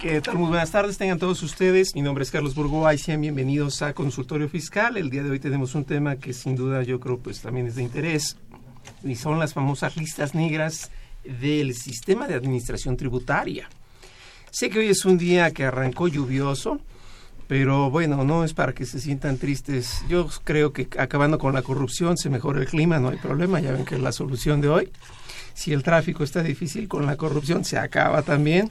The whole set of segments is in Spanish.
Muy buenas tardes, tengan todos ustedes. Mi nombre es Carlos Burgoa y sean bienvenidos a Consultorio Fiscal. El día de hoy tenemos un tema que sin duda yo creo pues también es de interés y son las famosas listas negras del sistema de administración tributaria. Sé que hoy es un día que arrancó lluvioso, pero bueno, no es para que se sientan tristes. Yo creo que acabando con la corrupción se mejora el clima, no hay problema, ya ven que es la solución de hoy. Si el tráfico está difícil con la corrupción, se acaba también.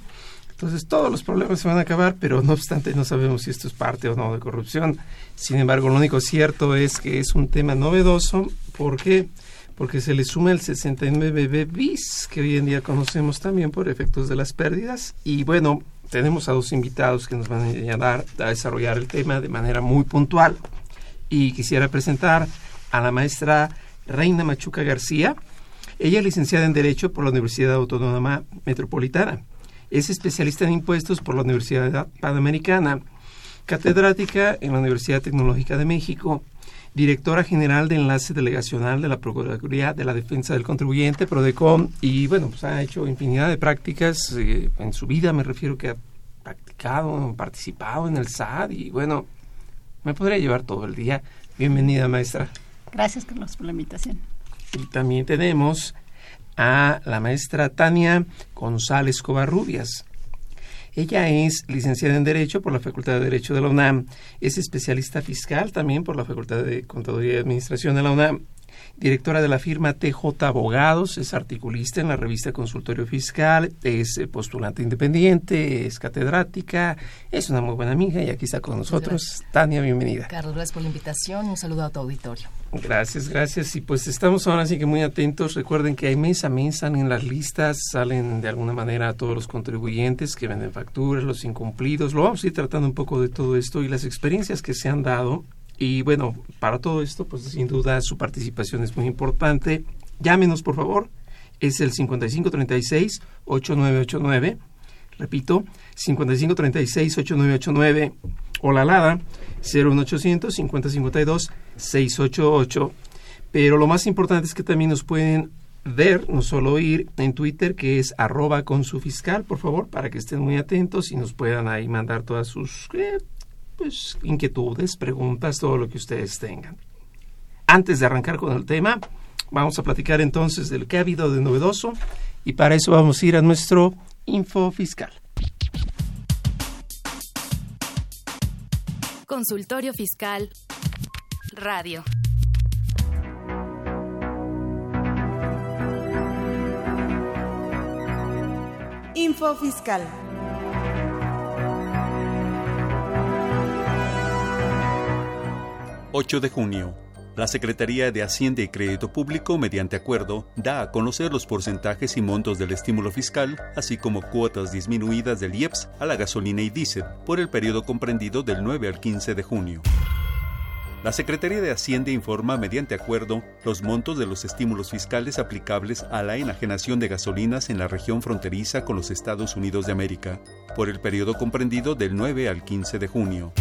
Entonces todos los problemas se van a acabar, pero no obstante no sabemos si esto es parte o no de corrupción. Sin embargo, lo único cierto es que es un tema novedoso. ¿Por qué? Porque se le suma el 69B bis, que hoy en día conocemos también por efectos de las pérdidas. Y bueno, tenemos a dos invitados que nos van a ayudar a desarrollar el tema de manera muy puntual. Y quisiera presentar a la maestra Reina Machuca García. Ella es licenciada en Derecho por la Universidad Autónoma Metropolitana. Es especialista en impuestos por la Universidad Panamericana, catedrática en la Universidad Tecnológica de México, directora general de enlace delegacional de la Procuraduría de la Defensa del Contribuyente, PRODECOM, y bueno, pues ha hecho infinidad de prácticas eh, en su vida, me refiero que ha practicado, participado en el SAT y bueno, me podría llevar todo el día. Bienvenida, maestra. Gracias, Carlos, por la invitación. Y también tenemos a la maestra Tania González Covarrubias. Ella es licenciada en Derecho por la Facultad de Derecho de la UNAM. Es especialista fiscal también por la Facultad de Contaduría y Administración de la UNAM. Directora de la firma TJ Abogados, es articulista en la revista Consultorio Fiscal, es eh, postulante independiente, es catedrática, es una muy buena amiga y aquí está con nosotros. Tania, bienvenida. Carlos, gracias por la invitación. Un saludo a tu auditorio. Gracias, gracias. Y pues estamos ahora sí que muy atentos. Recuerden que hay mes a mes salen las listas, salen de alguna manera a todos los contribuyentes que venden facturas, los incumplidos. Lo vamos a ir tratando un poco de todo esto y las experiencias que se han dado. Y bueno, para todo esto, pues sin duda su participación es muy importante. Llámenos, por favor. Es el 5536-8989. Repito, 5536-8989 o la alada 01800 5052 688. Pero lo más importante es que también nos pueden ver, no solo oír, en Twitter, que es arroba con su fiscal, por favor, para que estén muy atentos y nos puedan ahí mandar todas sus eh, pues, inquietudes, preguntas, todo lo que ustedes tengan. Antes de arrancar con el tema, vamos a platicar entonces del que ha habido de novedoso y para eso vamos a ir a nuestro info fiscal. Consultorio Fiscal. Radio. Info Fiscal. ...8 de junio... La Secretaría de Hacienda y Crédito Público, mediante acuerdo, da a conocer los porcentajes y montos del estímulo fiscal, así como cuotas disminuidas del IEPS a la gasolina y diésel, por el periodo comprendido del 9 al 15 de junio. La Secretaría de Hacienda informa mediante acuerdo los montos de los estímulos fiscales aplicables a la enajenación de gasolinas en la región fronteriza con los Estados Unidos de América, por el periodo comprendido del 9 al 15 de junio.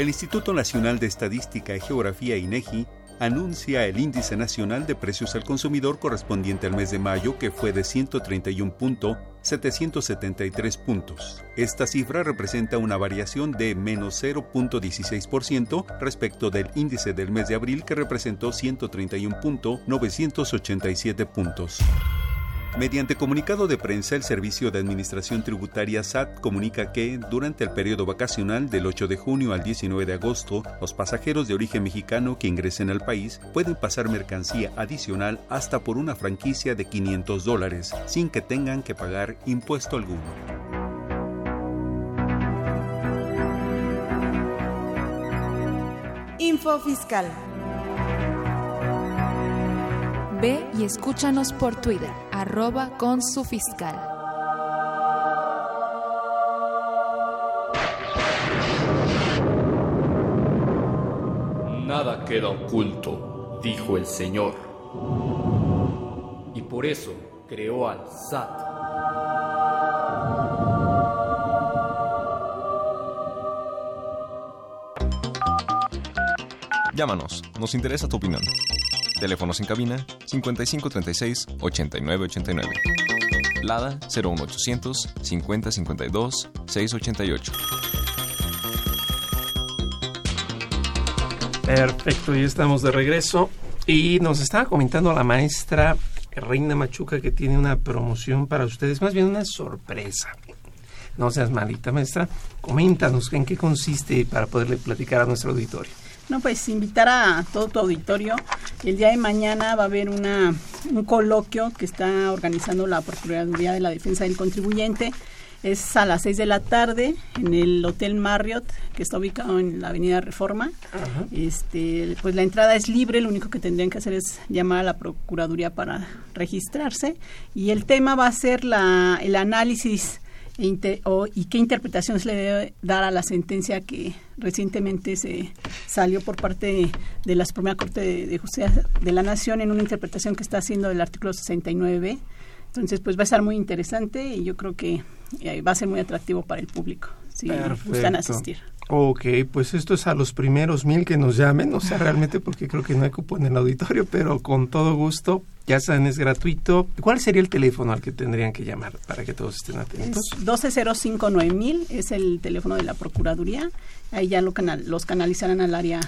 El Instituto Nacional de Estadística y Geografía INEGI anuncia el índice nacional de precios al consumidor correspondiente al mes de mayo que fue de 131.773 puntos. Esta cifra representa una variación de menos 0.16% respecto del índice del mes de abril que representó 131.987 puntos. Mediante comunicado de prensa, el Servicio de Administración Tributaria SAT comunica que, durante el periodo vacacional del 8 de junio al 19 de agosto, los pasajeros de origen mexicano que ingresen al país pueden pasar mercancía adicional hasta por una franquicia de 500 dólares, sin que tengan que pagar impuesto alguno. Info Fiscal. Ve y escúchanos por Twitter, arroba con su fiscal. Nada queda oculto, dijo el Señor. Y por eso creó al SAT. Llámanos, nos interesa tu opinión. Teléfonos en cabina 5536 8989. Lada 01800 5052 688. Perfecto, ya estamos de regreso. Y nos estaba comentando la maestra Reina Machuca que tiene una promoción para ustedes, más bien una sorpresa. No seas malita, maestra. Coméntanos en qué consiste para poderle platicar a nuestro auditorio. No, pues invitar a todo tu auditorio. El día de mañana va a haber una, un coloquio que está organizando la Procuraduría de la Defensa del Contribuyente. Es a las 6 de la tarde en el Hotel Marriott, que está ubicado en la Avenida Reforma. Este, pues la entrada es libre, lo único que tendrían que hacer es llamar a la Procuraduría para registrarse. Y el tema va a ser la, el análisis e o, y qué interpretación se le debe dar a la sentencia que recientemente se salió por parte de, la Suprema Corte de, Justicia de la Nación en una interpretación que está haciendo del artículo 69b. Entonces, pues va a estar muy interesante y yo creo que eh, va a ser muy atractivo para el público si gustan asistir. Ok, pues esto es a los primeros mil que nos llamen, o sea, realmente porque creo que no hay cupo en el auditorio, pero con todo gusto, ya saben, es gratuito. ¿Cuál sería el teléfono al que tendrían que llamar para que todos estén atentos? Es 12059000 es el teléfono de la Procuraduría. Ahí ya lo canal, los canalizarán al área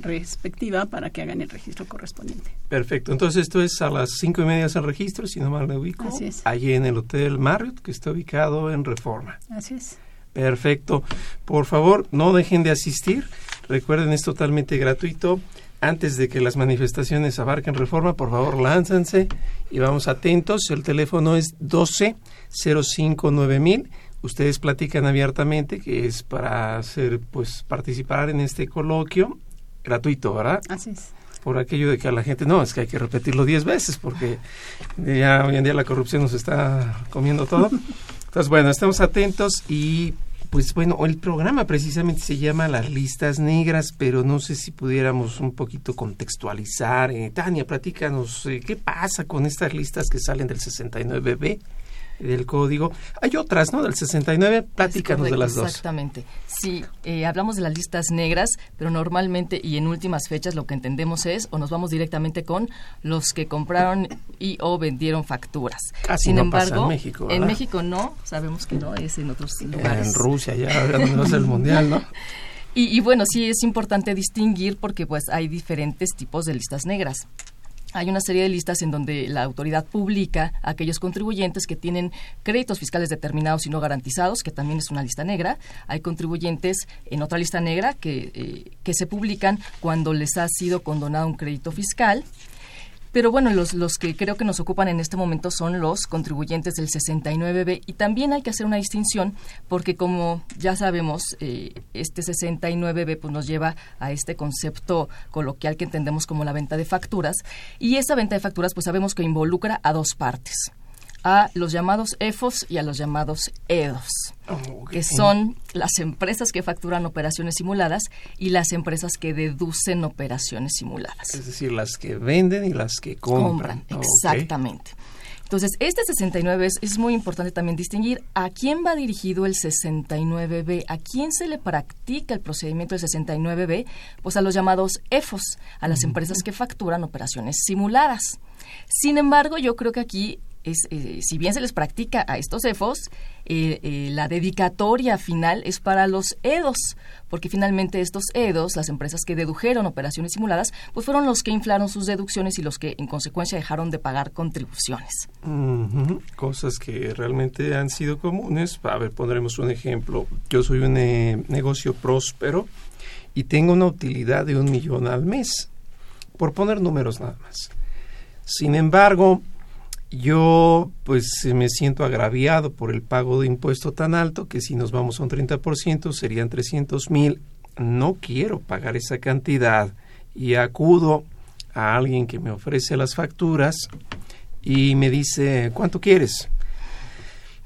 respectiva para que hagan el registro correspondiente. Perfecto, entonces esto es a las cinco y media el registro, si no mal me ubico. Así es. Allí en el Hotel Marriott, que está ubicado en Reforma. Así es. Perfecto. Por favor, no dejen de asistir. Recuerden, es totalmente gratuito. Antes de que las manifestaciones abarquen reforma, por favor, lánzanse y vamos atentos. El teléfono es 12 059000. Ustedes platican abiertamente, que es para hacer, pues, participar en este coloquio gratuito, ¿verdad? Así es por aquello de que a la gente no, es que hay que repetirlo diez veces porque ya hoy en día la corrupción nos está comiendo todo. Entonces, bueno, estamos atentos y pues bueno, el programa precisamente se llama Las Listas Negras, pero no sé si pudiéramos un poquito contextualizar. Eh, Tania, platícanos, eh, ¿qué pasa con estas listas que salen del 69B? Del código. Hay otras, ¿no? Del 69, platícanos de las dos. Exactamente. Sí, eh, hablamos de las listas negras, pero normalmente y en últimas fechas lo que entendemos es, o nos vamos directamente con los que compraron y o vendieron facturas. Casi Sin no embargo, pasa en México. En México no, sabemos que no, es en otros lugares. En Rusia ya, no es el mundial, ¿no? Y, y bueno, sí es importante distinguir porque pues hay diferentes tipos de listas negras hay una serie de listas en donde la autoridad publica a aquellos contribuyentes que tienen créditos fiscales determinados y no garantizados, que también es una lista negra. Hay contribuyentes en otra lista negra que, eh, que se publican cuando les ha sido condonado un crédito fiscal pero bueno, los, los que creo que nos ocupan en este momento son los contribuyentes del 69B y también hay que hacer una distinción porque como ya sabemos, eh, este 69B pues, nos lleva a este concepto coloquial que entendemos como la venta de facturas. Y esa venta de facturas pues sabemos que involucra a dos partes a los llamados EFOS y a los llamados EDOS, que son las empresas que facturan operaciones simuladas y las empresas que deducen operaciones simuladas. Es decir, las que venden y las que compran. exactamente. Entonces, este 69 es, es, muy importante también distinguir a quién va dirigido el 69B, a quién se le practica el procedimiento del 69B, pues a los llamados EFOS, a las empresas que facturan operaciones simuladas. Sin embargo, yo creo que aquí es, eh, si bien se les practica a estos EFOS, eh, eh, la dedicatoria final es para los EDOS, porque finalmente estos EDOS, las empresas que dedujeron operaciones simuladas, pues fueron los que inflaron sus deducciones y los que en consecuencia dejaron de pagar contribuciones. Cosas que realmente han sido comunes. A ver, pondremos un ejemplo. Yo soy un negocio próspero y tengo una utilidad de un millón al mes, por poner números nada más. Sin embargo, yo pues me siento agraviado por el pago de impuesto tan alto que si nos vamos a un 30% serían 300 mil. No quiero pagar esa cantidad y acudo a alguien que me ofrece las facturas y me dice, ¿cuánto quieres?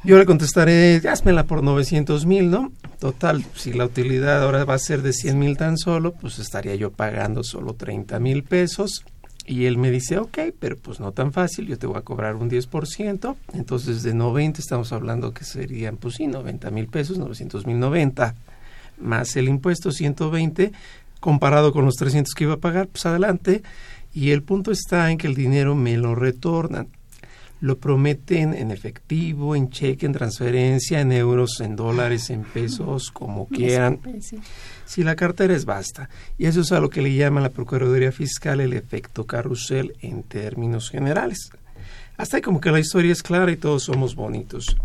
Yo le contestaré, házmela por 900 mil, ¿no? Total, si la utilidad ahora va a ser de 100 mil tan solo, pues estaría yo pagando solo 30 mil pesos y él me dice, ok, pero pues no tan fácil, yo te voy a cobrar un 10%, entonces de 90 estamos hablando que serían, pues sí, 90 mil pesos, 900 mil 90, más el impuesto 120, comparado con los 300 que iba a pagar, pues adelante. Y el punto está en que el dinero me lo retornan. Lo prometen en efectivo, en cheque, en transferencia, en euros, en dólares, en pesos, como quieran si la cartera es vasta. Y eso es a lo que le llama la Procuraduría Fiscal el efecto carrusel en términos generales. Hasta ahí como que la historia es clara y todos somos bonitos.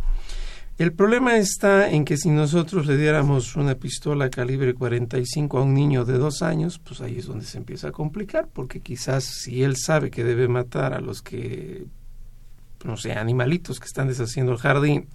El problema está en que si nosotros le diéramos una pistola calibre 45 a un niño de dos años, pues ahí es donde se empieza a complicar, porque quizás si él sabe que debe matar a los que, no sé, animalitos que están deshaciendo el jardín,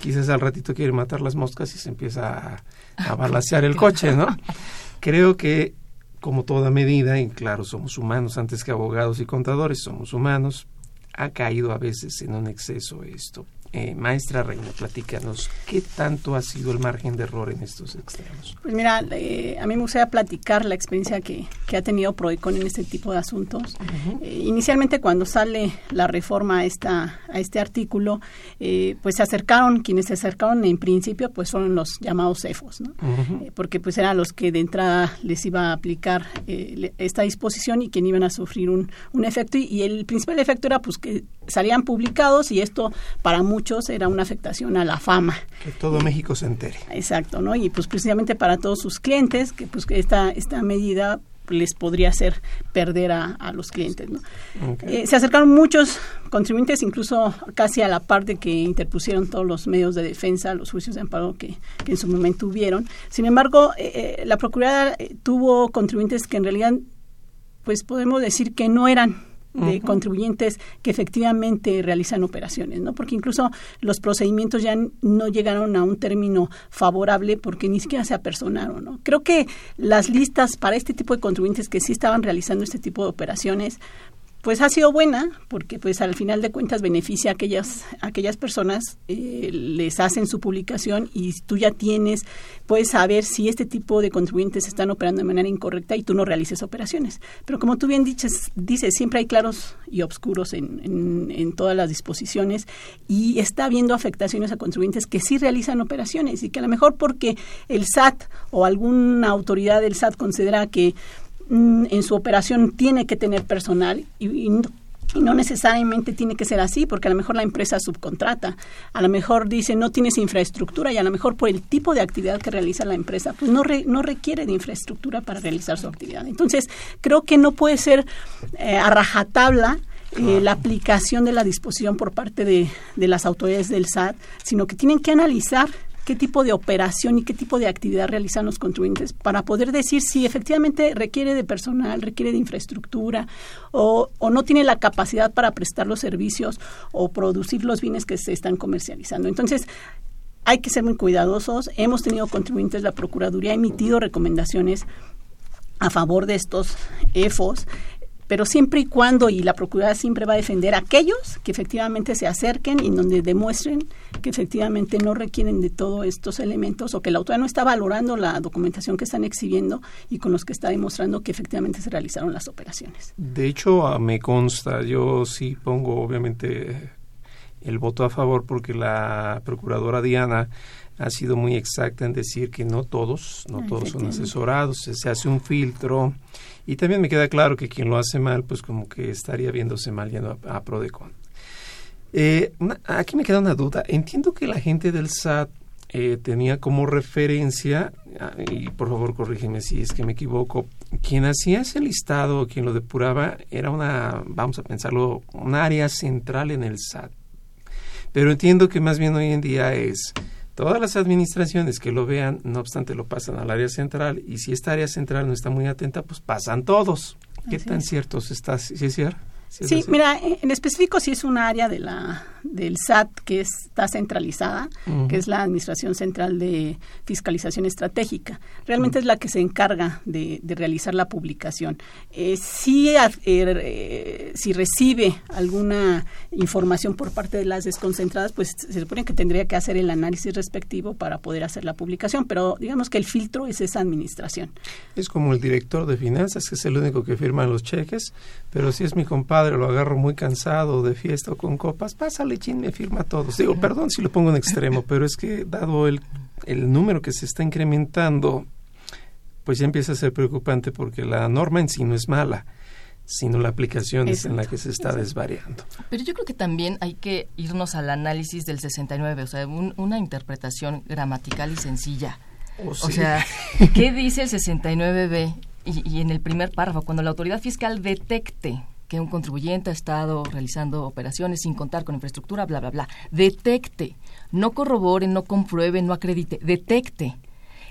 quizás al ratito quiere matar las moscas y se empieza a a balancear el coche, ¿no? Creo que como toda medida, y claro, somos humanos antes que abogados y contadores, somos humanos, ha caído a veces en un exceso esto. Eh, maestra Reina, platícanos, ¿qué tanto ha sido el margen de error en estos extremos? Pues mira, eh, a mí me gustaría platicar la experiencia que, que ha tenido Proecon en este tipo de asuntos. Eh, inicialmente, cuando sale la reforma a, esta, a este artículo, pues se acercaron, quienes se acercaron en principio, pues fueron los llamados CEFOS, ¿no? porque pues eran los que de entrada les iba a aplicar esta disposición y quien iban a sufrir un, un efecto. Y, y el principal efecto era pues que salían publicados y esto para muchos era una afectación a la fama. Que todo México se entere. Exacto, ¿no? Y pues precisamente para todos sus clientes, que pues esta, esta medida les podría hacer perder a, los clientes. ¿no? Eh, se acercaron muchos contribuyentes, incluso casi a la parte que interpusieron todos los medios de defensa, los juicios de amparo que, en su momento hubieron. Sin embargo, eh, eh, la Procuraduría tuvo contribuyentes que en realidad, pues podemos decir que no eran de contribuyentes que efectivamente realizan operaciones, ¿no? Porque incluso los procedimientos ya no llegaron a un término favorable porque ni siquiera se apersonaron, ¿no? Creo que las listas para este tipo de contribuyentes que sí estaban realizando este tipo de operaciones pues ha sido buena porque pues al final de cuentas beneficia a aquellas aquellas personas eh, les hacen su publicación y tú ya tienes puedes saber si este tipo de contribuyentes están operando de manera incorrecta y tú no realices operaciones. Pero como tú bien dices dices siempre hay claros y oscuros en, en, en todas las disposiciones y está habiendo afectaciones a contribuyentes que sí realizan operaciones y que a lo mejor porque el SAT o alguna autoridad del SAT considera que Mm, en su operación tiene que tener personal y, no necesariamente tiene que ser así, porque a lo mejor la empresa subcontrata, a lo mejor dice no tienes infraestructura y a lo mejor por el tipo de actividad que realiza la empresa, pues no, no requiere de infraestructura para realizar su actividad. Entonces, creo que no puede ser eh, a rajatabla eh, la aplicación de la disposición por parte de, de las autoridades del SAT, sino que tienen que analizar qué tipo de operación y qué tipo de actividad realizan los contribuyentes para poder decir si efectivamente requiere de personal, requiere de infraestructura o, o no tiene la capacidad para prestar los servicios o producir los bienes que se están comercializando. Entonces, hay que ser muy cuidadosos. Hemos tenido contribuyentes, la Procuraduría ha emitido recomendaciones a favor de estos EFOS pero siempre y cuando, y la Procuraduría siempre va a defender a aquellos que efectivamente se acerquen y donde demuestren que efectivamente no requieren de todos estos elementos o que la autoridad no está valorando la documentación que están exhibiendo y con los que está demostrando que efectivamente se realizaron las operaciones. De hecho, ah, me consta, yo sí pongo obviamente el voto a favor porque la Procuradora Diana ha sido muy exacta en decir que no todos, no todos son asesorados, se hace un filtro y también me queda claro que quien lo hace mal, pues como que estaría viéndose mal yendo a, Prodecon. Eh, aquí me queda una duda. Entiendo que la gente del SAT eh, tenía como referencia, ah, y por favor corrígeme si es que me equivoco, quien hacía ese listado, quien lo depuraba, era una, vamos a pensarlo, un área central en el SAT. Pero entiendo que más bien hoy en día es todas las administraciones que lo vean, no obstante lo pasan al área central, y si esta área central no está muy atenta, pues pasan todos. ¿Qué tan cierto se está? ¿Sí es cierto? Sí, mira, en específico sí es un área de la, del SAT que está centralizada, que es la Administración Central de Fiscalización Estratégica. Realmente es la que se encarga de, realizar la publicación. Eh, si, er, eh, si recibe alguna información por parte de las desconcentradas, pues se supone que tendría que hacer el análisis respectivo para poder hacer la publicación, pero digamos que el filtro es esa administración. Es como el director de finanzas, que es el único que firma los cheques, pero si es mi compadre, lo agarro muy cansado de fiesta o con copas, pásale, chin, me firma todos. Digo, perdón si lo pongo en extremo, pero es que dado el, el número que se está incrementando, pues ya empieza a ser preocupante porque la norma en sí no es mala sino la aplicación es en la que se está desvariando. Pero yo creo que también hay que irnos al análisis del 69, o sea, una interpretación gramatical y sencilla. Oh, o sea, ¿qué dice el 69b? Y, y, en el primer párrafo, cuando la autoridad fiscal detecte que un contribuyente ha estado realizando operaciones sin contar con infraestructura, bla, bla, bla. Detecte, no corrobore, no compruebe, no acredite, detecte.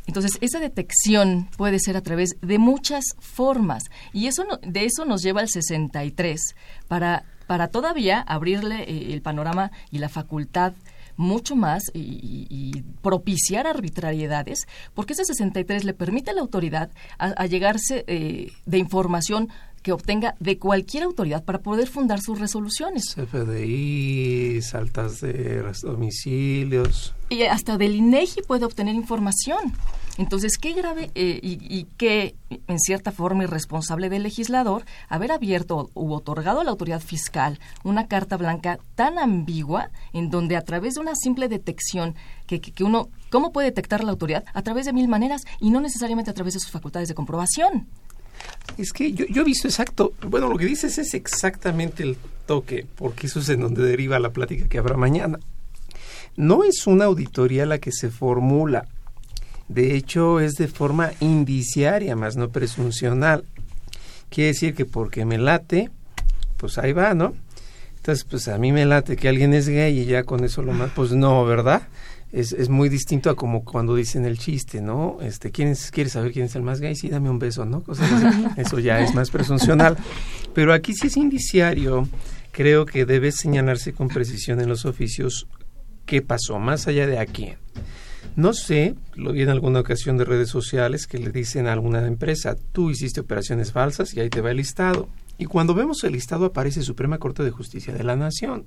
Entonces, esa detección puede ser a través de muchas formas y eso de eso nos lleva al 63 para, para todavía abrirle eh, el panorama y la facultad mucho más y, propiciar arbitrariedades, porque ese 63 le permite a la autoridad a, llegarse eh, de información que obtenga de cualquier autoridad para poder fundar sus resoluciones. CFDI, saltas de domicilios. Y hasta del INEGI puede obtener información. Entonces, qué grave eh, y, qué, en cierta forma, irresponsable del legislador haber abierto u otorgado a la autoridad fiscal una carta blanca tan ambigua en donde a través de una simple detección que, que, que uno, ¿cómo puede detectar la autoridad? A través de mil maneras y no necesariamente a través de sus facultades de comprobación. Es que yo, yo he visto exacto, bueno, lo que dices es exactamente el toque, porque eso es en donde deriva la plática que habrá mañana. No es una auditoría la que se formula, de hecho es de forma indiciaria, más no presuncional. Quiere decir que porque me late, pues ahí va, ¿no? Entonces, pues a mí me late que alguien es gay y ya con eso lo más, pues no, ¿verdad? es, es muy distinto a como cuando dicen el chiste, ¿no? Este, ¿quieres, ¿Quieres saber quién es el más gay? Sí, dame un beso, ¿no? eso ya es más presuncional. Pero aquí sí es indiciario, creo que debe señalarse con precisión en los oficios qué pasó, más allá de a quién. No sé, lo vi en alguna ocasión de redes sociales que le dicen a alguna empresa, tú hiciste operaciones falsas y ahí te va el listado. Y cuando vemos el listado aparece Suprema Corte de Justicia de la Nación.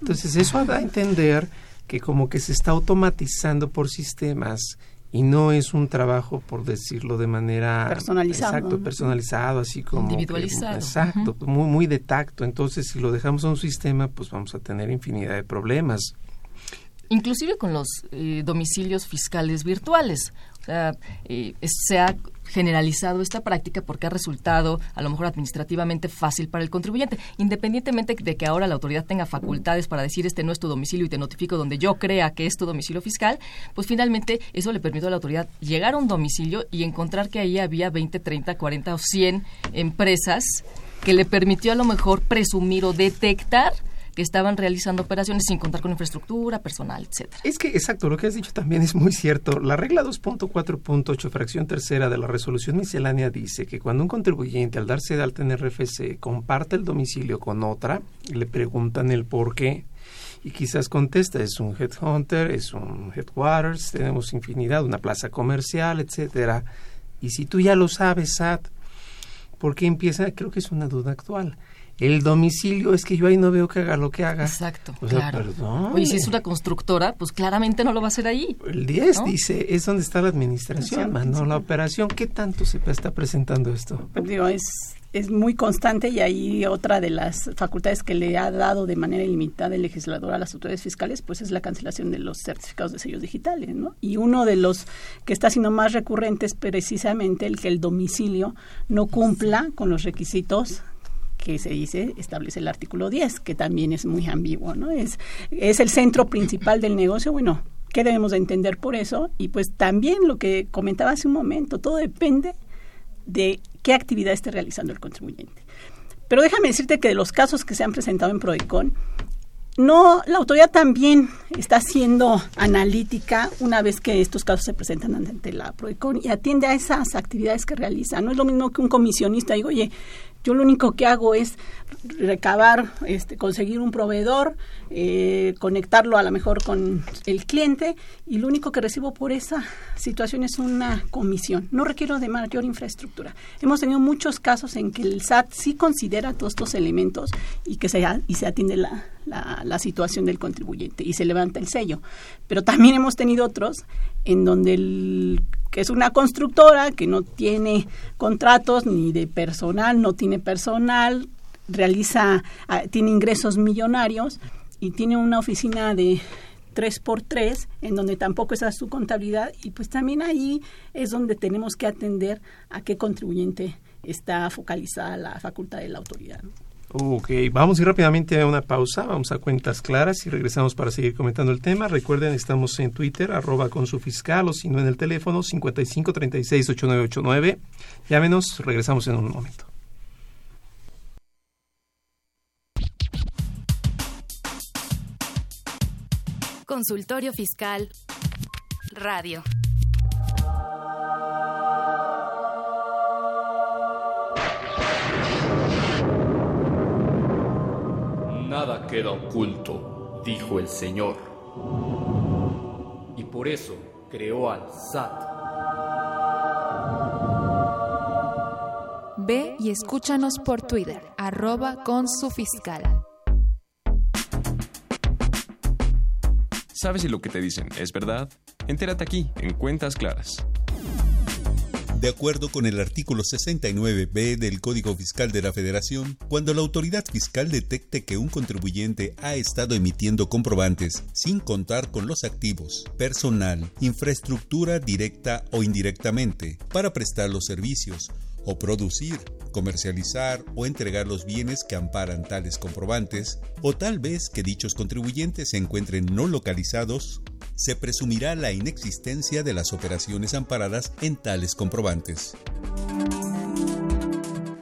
Entonces eso da a entender que como que se está automatizando por sistemas y no es un trabajo, por decirlo de manera personalizado, exacto, personalizado, así como individualizado, exacto, muy muy de tacto. Entonces, si lo dejamos a un sistema, pues vamos a tener infinidad de problemas. Inclusive con los eh, domicilios fiscales virtuales. O sea, eh, se ha generalizado esta práctica porque ha resultado a lo mejor administrativamente fácil para el contribuyente, independientemente de que ahora la autoridad tenga facultades para decir este no es tu domicilio y te notifico donde yo crea que es tu domicilio fiscal, pues finalmente eso le permitió a la autoridad llegar a un domicilio y encontrar que ahí había 20, 30, 40 o 100 empresas que le permitió a lo mejor presumir o detectar que estaban realizando operaciones sin contar con infraestructura, personal, etcétera. Es que, exacto, lo que has dicho también es muy cierto. La regla 2.4.8, fracción tercera de la resolución miscelánea dice que cuando un contribuyente al darse de alta en RFC comparte el domicilio con otra, le preguntan el por qué y quizás contesta, es un headhunter, es un headquarters, tenemos infinidad, una plaza comercial, etcétera. Y si tú ya lo sabes, SAT, ¿por qué empieza? Creo que es una duda actual el domicilio es que yo ahí no veo que haga lo que haga. Exacto, claro. Oye, si es una constructora, pues claramente no lo va a hacer ahí. El 10 dice, es donde está la administración, no la operación. ¿Qué tanto se está presentando esto? Digo, es, es muy constante y ahí otra de las facultades que le ha dado de manera ilimitada el legislador a las autoridades fiscales, pues es la cancelación de los certificados de sellos digitales, ¿no? Y uno de los que está siendo más recurrente es precisamente el que el domicilio no cumpla con los requisitos que se dice, establece el artículo 10, que también es muy ambiguo, ¿no? Es, es el centro principal del negocio, bueno, ¿qué debemos de entender por eso? Y pues también lo que comentaba hace un momento, todo depende de qué actividad esté realizando el contribuyente. Pero déjame decirte que de los casos que se han presentado en Prodecon, no, la autoridad también está siendo analítica una vez que estos casos se presentan ante la Prodecon y atiende a esas actividades que realiza. No es lo mismo que un comisionista diga, oye, yo lo único que hago es recabar, este, conseguir un proveedor, eh, conectarlo a lo mejor con el cliente y lo único que recibo por esa situación es una comisión. No requiero de mayor infraestructura. Hemos tenido muchos casos en que el SAT sí considera todos estos elementos y que se, y se atiende la, la, situación del contribuyente y se levanta el sello. Pero también hemos tenido otros en donde el que es una constructora que no tiene contratos ni de personal, no tiene personal, realiza, ah, tiene ingresos millonarios y tiene una oficina de 3 por 3 en donde tampoco es su contabilidad y pues también ahí es donde tenemos que atender a qué contribuyente está focalizada la facultad de la autoridad. Ok, vamos a ir rápidamente a una pausa, vamos a cuentas claras y regresamos para seguir comentando el tema. Recuerden, estamos en Twitter, arroba con su fiscal o si no en el teléfono 55368989. Llámenos, regresamos en un momento. Consultorio Fiscal Radio. Nada queda oculto, dijo el Señor. Y por eso creó al SAT. Ve y escúchanos por Twitter, arroba con su fiscal. ¿Sabes si lo que te dicen es verdad? Entérate aquí, en Cuentas Claras. De acuerdo con el artículo 69b del Código Fiscal de la Federación, cuando la autoridad fiscal detecte que un contribuyente ha estado emitiendo comprobantes sin contar con los activos, personal, infraestructura directa o indirectamente para prestar los servicios o producir, comercializar o entregar los bienes que amparan tales comprobantes, o tal vez que dichos contribuyentes se encuentren no localizados, se presumirá la inexistencia de las operaciones amparadas en tales comprobantes.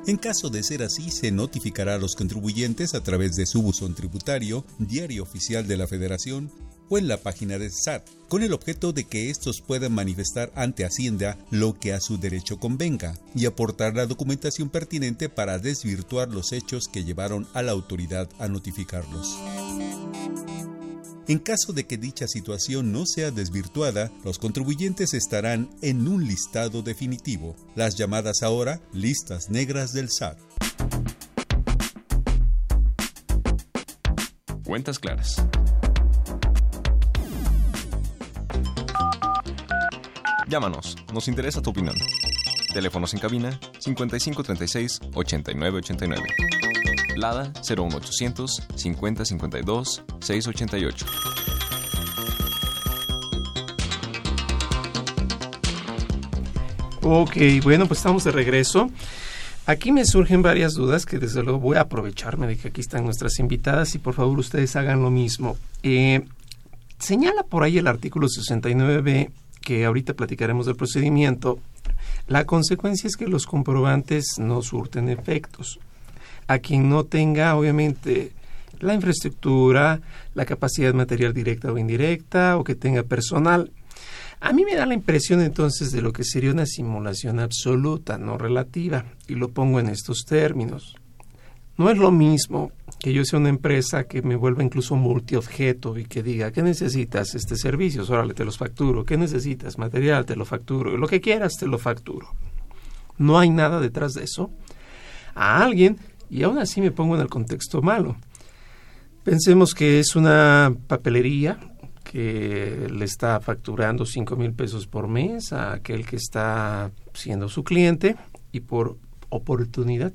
En caso de ser así, se notificará a los contribuyentes a través de su buzón tributario, diario oficial de la Federación o en la página del SAT, con el objeto de que estos puedan manifestar ante Hacienda lo que a su derecho convenga y aportar la documentación pertinente para desvirtuar los hechos que llevaron a la autoridad a notificarlos. En caso de que dicha situación no sea desvirtuada, los contribuyentes estarán en un listado definitivo, las llamadas ahora listas negras del SAT. Cuentas claras. Llámanos, nos interesa tu opinión. Teléfonos en cabina 5536 8989. Lada 01800 5052 688. Ok, bueno, pues estamos de regreso. Aquí me surgen varias dudas que desde luego voy a aprovecharme de que aquí están nuestras invitadas y por favor ustedes hagan lo mismo. Eh, señala por ahí el artículo 69b que ahorita platicaremos del procedimiento, la consecuencia es que los comprobantes no surten efectos. A quien no tenga, obviamente, la infraestructura, la capacidad material directa o indirecta, o que tenga personal. A mí me da la impresión entonces de lo que sería una simulación absoluta, no relativa, y lo pongo en estos términos. No es lo mismo que yo sea una empresa que me vuelva incluso multiobjeto y que diga, ¿qué necesitas? Este servicio, órale, te los facturo. ¿Qué necesitas? Material, te lo facturo. Lo que quieras, te lo facturo. No hay nada detrás de eso. A alguien, y aún así me pongo en el contexto malo. Pensemos que es una papelería que le está facturando cinco mil pesos por mes a aquel que está siendo su cliente y por oportunidad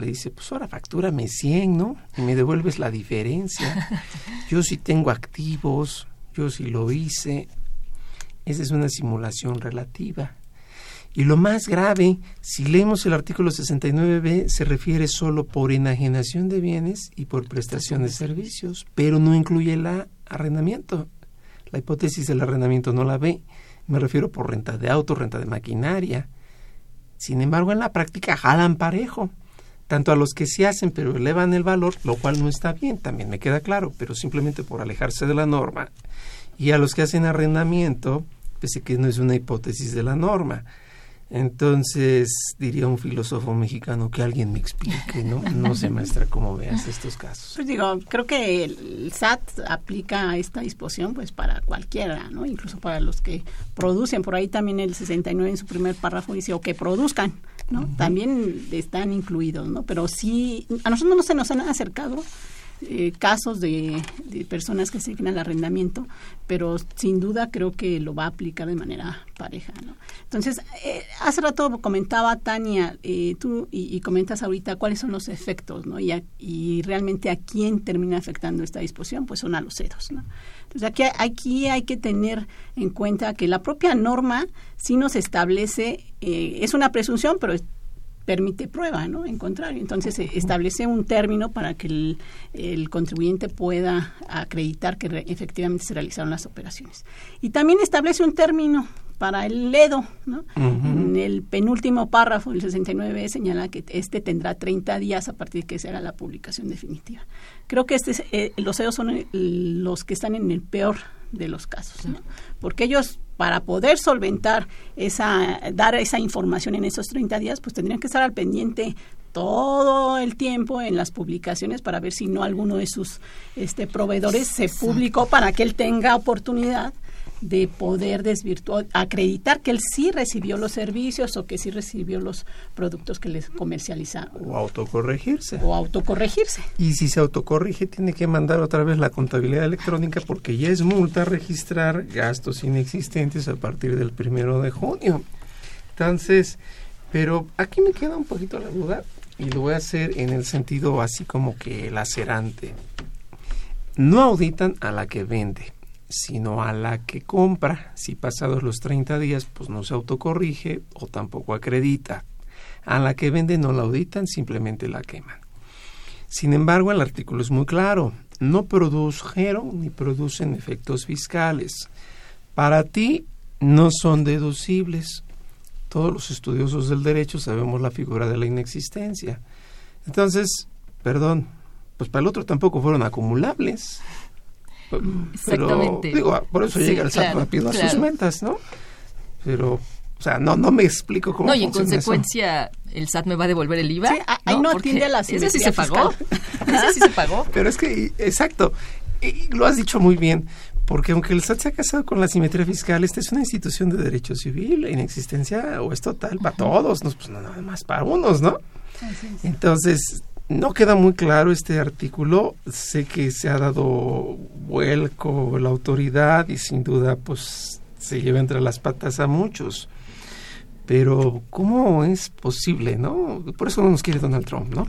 le dice, pues ahora factúrame 100, ¿no? Y me devuelves la diferencia. Yo sí tengo activos, yo sí lo hice. Esa es una simulación relativa. Y lo más grave, si leemos el artículo 69b, se refiere solo por enajenación de bienes y por prestación de servicios, pero no incluye el arrendamiento. La hipótesis del arrendamiento no la ve. Me refiero por renta de auto, renta de maquinaria. Sin embargo, en la práctica jalan parejo, tanto a los que se hacen pero elevan el valor, lo cual no está bien, también me queda claro, pero simplemente por alejarse de la norma, y a los que hacen arrendamiento, pese que no es una hipótesis de la norma. Entonces, diría un filósofo mexicano que alguien me explique, ¿no? No sé, maestra, cómo veas estos casos. Pues digo, creo que el SAT aplica esta disposición pues para cualquiera, ¿no? Incluso para los que producen. Por ahí también el 69 en su primer párrafo dice, o que produzcan, ¿no? También están incluidos, ¿no? Pero sí, a nosotros no se nos han acercado eh, casos de, personas que se al arrendamiento, pero sin duda creo que lo va a aplicar de manera pareja. ¿no? Entonces, eh, hace rato comentaba Tania, eh, tú y, comentas ahorita cuáles son los efectos, ¿no? Y, y, realmente a quién termina afectando esta disposición, pues son a los ceros. Entonces, aquí, aquí hay que tener en cuenta que la propia norma sí nos establece, es una presunción, pero permite prueba, ¿no? En contrario, entonces se establece un término para que el, contribuyente pueda acreditar que efectivamente se realizaron las operaciones. Y también establece un término para el LEDO, ¿no? En el penúltimo párrafo del 69 señala que este tendrá 30 días a partir de que será la publicación definitiva. Creo que este, eh, los EDO son los que están en el peor de los casos, ¿no? Porque ellos para poder solventar esa, dar esa información en esos 30 días, pues tendrían que estar al pendiente todo el tiempo en las publicaciones para ver si no alguno de sus este, proveedores se publicó para que él tenga oportunidad de poder desvirtuar, acreditar que él sí recibió los servicios o que sí recibió los productos que les comercializaron. O autocorregirse. O autocorregirse. Y si se autocorrige, tiene que mandar otra vez la contabilidad electrónica porque ya es multa registrar gastos inexistentes a partir del primero de junio. Entonces, pero aquí me queda un poquito la duda y lo voy a hacer en el sentido así como que lacerante. No auditan a la que vende sino a la que compra. Si pasados los 30 días, pues no se autocorrige o tampoco acredita. A la que vende no la auditan, simplemente la queman. Sin embargo, el artículo es muy claro. No produjeron ni producen efectos fiscales. Para ti no son deducibles. Todos los estudiosos del derecho sabemos la figura de la inexistencia. Entonces, perdón, pues para el otro tampoco fueron acumulables. Pero, digo, por eso llega el SAT rápido a sus metas, ¿no? Pero, o sea, no, no me explico cómo No, y en consecuencia, el SAT me va a devolver el IVA. Sí, ahí no, atiende a la Ese sí se pagó. ese sí se pagó. Pero es que, exacto, y lo has dicho muy bien. Porque aunque el SAT se ha casado con la simetría fiscal, esta es una institución de derecho civil, la inexistencia o es total para todos, no, pues no nada más para unos, ¿no? Entonces, no queda muy claro este artículo. Sé que se ha dado vuelco la autoridad y sin duda pues se lleva entre las patas a muchos. Pero ¿cómo es posible, no? Por eso no nos quiere Donald Trump, ¿no?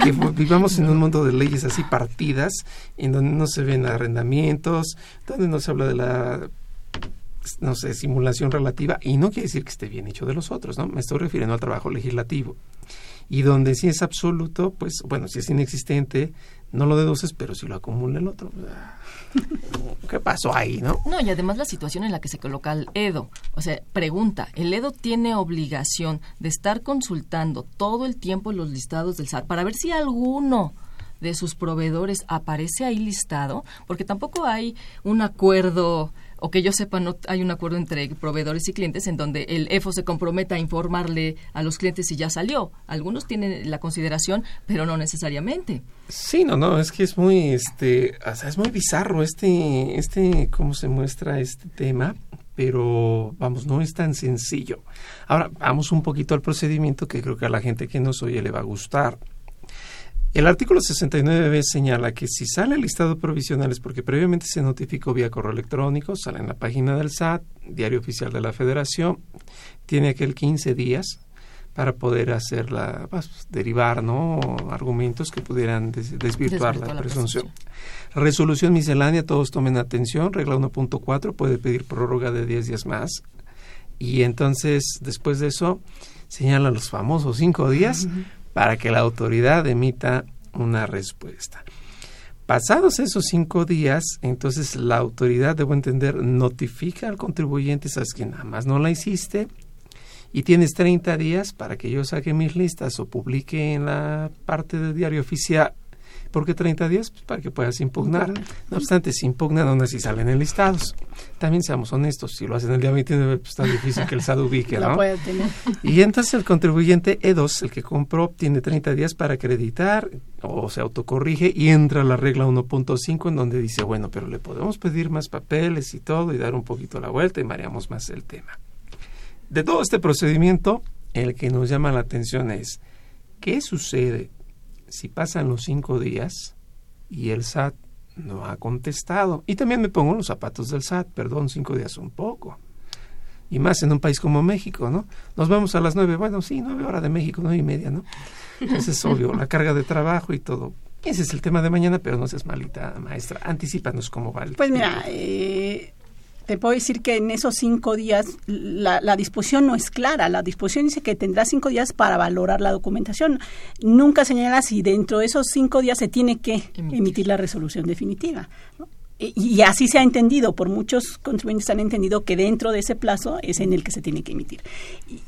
Que vivamos en un mundo de leyes así partidas, en donde no se ven arrendamientos, donde no se habla de la no sé, simulación relativa, y no quiere decir que esté bien hecho de los otros, ¿no? Me estoy refiriendo al trabajo legislativo y donde si es absoluto, pues bueno, si es inexistente, no lo deduces, pero si lo acumula el otro. ¿Qué pasó ahí, no? No, y además la situación en la que se coloca el EDO. O sea, pregunta, ¿el EDO tiene obligación de estar consultando todo el tiempo los listados del SAT para ver si alguno de sus proveedores aparece ahí listado? Porque tampoco hay un acuerdo o que yo sepa, no hay un acuerdo entre proveedores y clientes en donde el EFO se comprometa a informarle a los clientes si ya salió. Algunos tienen la consideración, pero no necesariamente. Sí, no, no, es que es muy, este, o sea, es muy bizarro este, este, cómo se muestra este tema, pero vamos, no es tan sencillo. Ahora, vamos un poquito al procedimiento que creo que a la gente que nos oye le va a gustar. El artículo 69b señala que si sale el listado provisionales porque previamente se notificó vía correo electrónico, sale en la página del SAT, Diario Oficial de la Federación, tiene aquel 15 días para poder hacer la, pues, derivar ¿no? argumentos que pudieran desvirtuar, la, presunción. Resolución miscelánea, todos tomen atención, regla 1.4 puede pedir prórroga de 10 días más Y entonces, después de eso, señalan los famosos cinco días para que la autoridad emita una respuesta. Pasados esos cinco días, entonces la autoridad, debo entender, notifica al contribuyente, sabes que nada más no la hiciste, y tienes 30 días para que yo saque mis listas o publique en la parte del diario oficial ¿Por qué 30 días? Pues para que puedas impugnar. No obstante, si impugnan, aún así salen enlistados. También seamos honestos, si lo hacen el día 29, pues es tan difícil que el SAT ubique, ¿no? puede tener. Y entonces el contribuyente E2, el que compró, tiene 30 días para acreditar o se autocorrige y entra la regla 1.5 en donde dice, bueno, pero le podemos pedir más papeles y todo y dar un poquito la vuelta y mareamos más el tema. De todo este procedimiento, el que nos llama la atención es, ¿qué sucede si pasan los cinco días y el SAT no ha contestado, y también me pongo los zapatos del SAT, perdón, cinco días un poco, y más en un país como México, ¿no? Nos vamos a las nueve, bueno, sí, nueve horas de México, nueve y media, ¿no? Eso es obvio, la carga de trabajo y todo. Ese es el tema de mañana, pero no seas malita, maestra. Anticipanos cómo va Pues mira, eh, te puedo decir que en esos cinco días la, disposición no es clara. La disposición dice que tendrá cinco días para valorar la documentación. Nunca señala si dentro de esos cinco días se tiene que emitir, la resolución definitiva. Y, así se ha entendido, por muchos contribuyentes han entendido que dentro de ese plazo es en el que se tiene que emitir.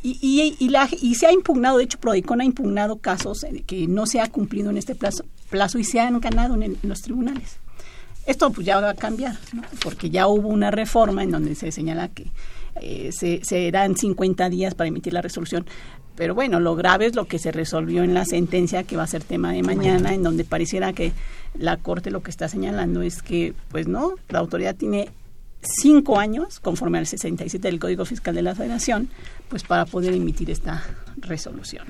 Y, y, se ha impugnado, de hecho, Prodicon ha impugnado casos que no se ha cumplido en este plazo, plazo y se han ganado en los tribunales. Esto pues ya va a cambiar, porque ya hubo una reforma en donde se señala que eh, se, se, dan 50 días para emitir la resolución. Pero bueno, lo grave es lo que se resolvió en la sentencia que va a ser tema de mañana, en donde pareciera que la Corte lo que está señalando es que, pues no, la autoridad tiene cinco años, conforme al 67 del Código Fiscal de la Federación, pues para poder emitir esta resolución.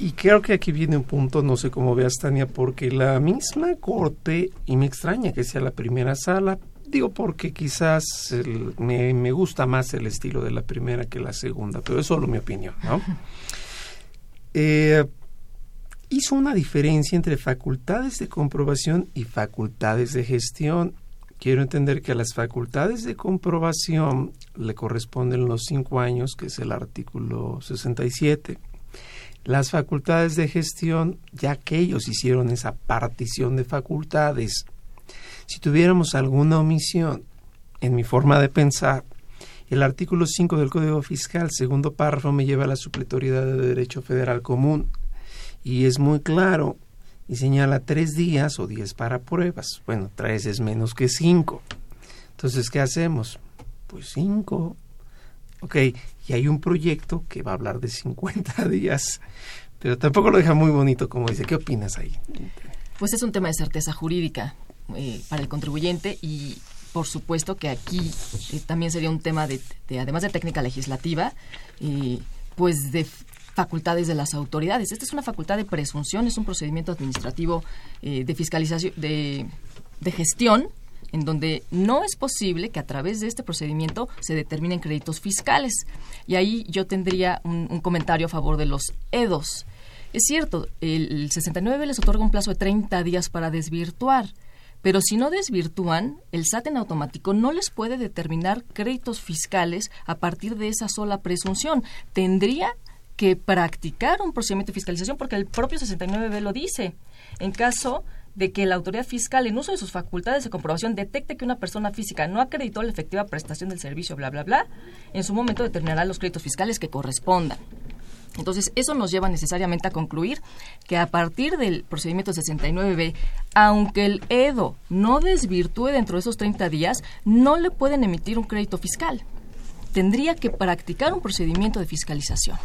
Y creo que aquí viene un punto, no sé cómo veas, Tania, porque la misma corte, y me extraña que sea la primera sala, digo porque quizás me, me, gusta más el estilo de la primera que la segunda, pero es solo mi opinión, ¿no? Eh, hizo una diferencia entre facultades de comprobación y facultades de gestión. Quiero entender que a las facultades de comprobación le corresponden los cinco años, que es el artículo 67 las facultades de gestión, ya que ellos hicieron esa partición de facultades, si tuviéramos alguna omisión en mi forma de pensar, el artículo 5 del Código Fiscal, segundo párrafo, me lleva a la supletoriedad de Derecho Federal Común y es muy claro y señala tres días o diez para pruebas. Bueno, tres es menos que cinco. Entonces, ¿qué hacemos? Pues cinco. Ok, y hay un proyecto que va a hablar de 50 días, pero tampoco lo deja muy bonito, como dice. ¿Qué opinas ahí? Pues es un tema de certeza jurídica eh, para el contribuyente y por supuesto que aquí eh, también sería un tema de, además de técnica legislativa, eh, pues de facultades de las autoridades. Esta es una facultad de presunción, es un procedimiento administrativo de fiscalización, de, de gestión en donde no es posible que a través de este procedimiento se determinen créditos fiscales. Y ahí yo tendría un, comentario a favor de los EDOS. Es cierto, el, 69 les otorga un plazo de 30 días para desvirtuar, pero si no desvirtúan, el SAT en automático no les puede determinar créditos fiscales a partir de esa sola presunción. Tendría que practicar un procedimiento de fiscalización porque el propio 69B lo dice. En caso de que la autoridad fiscal, en uso de sus facultades de comprobación, detecte que una persona física no acreditó la efectiva prestación del servicio, bla, bla, bla, en su momento determinará los créditos fiscales que correspondan. Entonces, eso nos lleva necesariamente a concluir que a partir del procedimiento 69B, aunque el EDO no desvirtúe dentro de esos 30 días, no le pueden emitir un crédito fiscal. Tendría que practicar un procedimiento de fiscalización.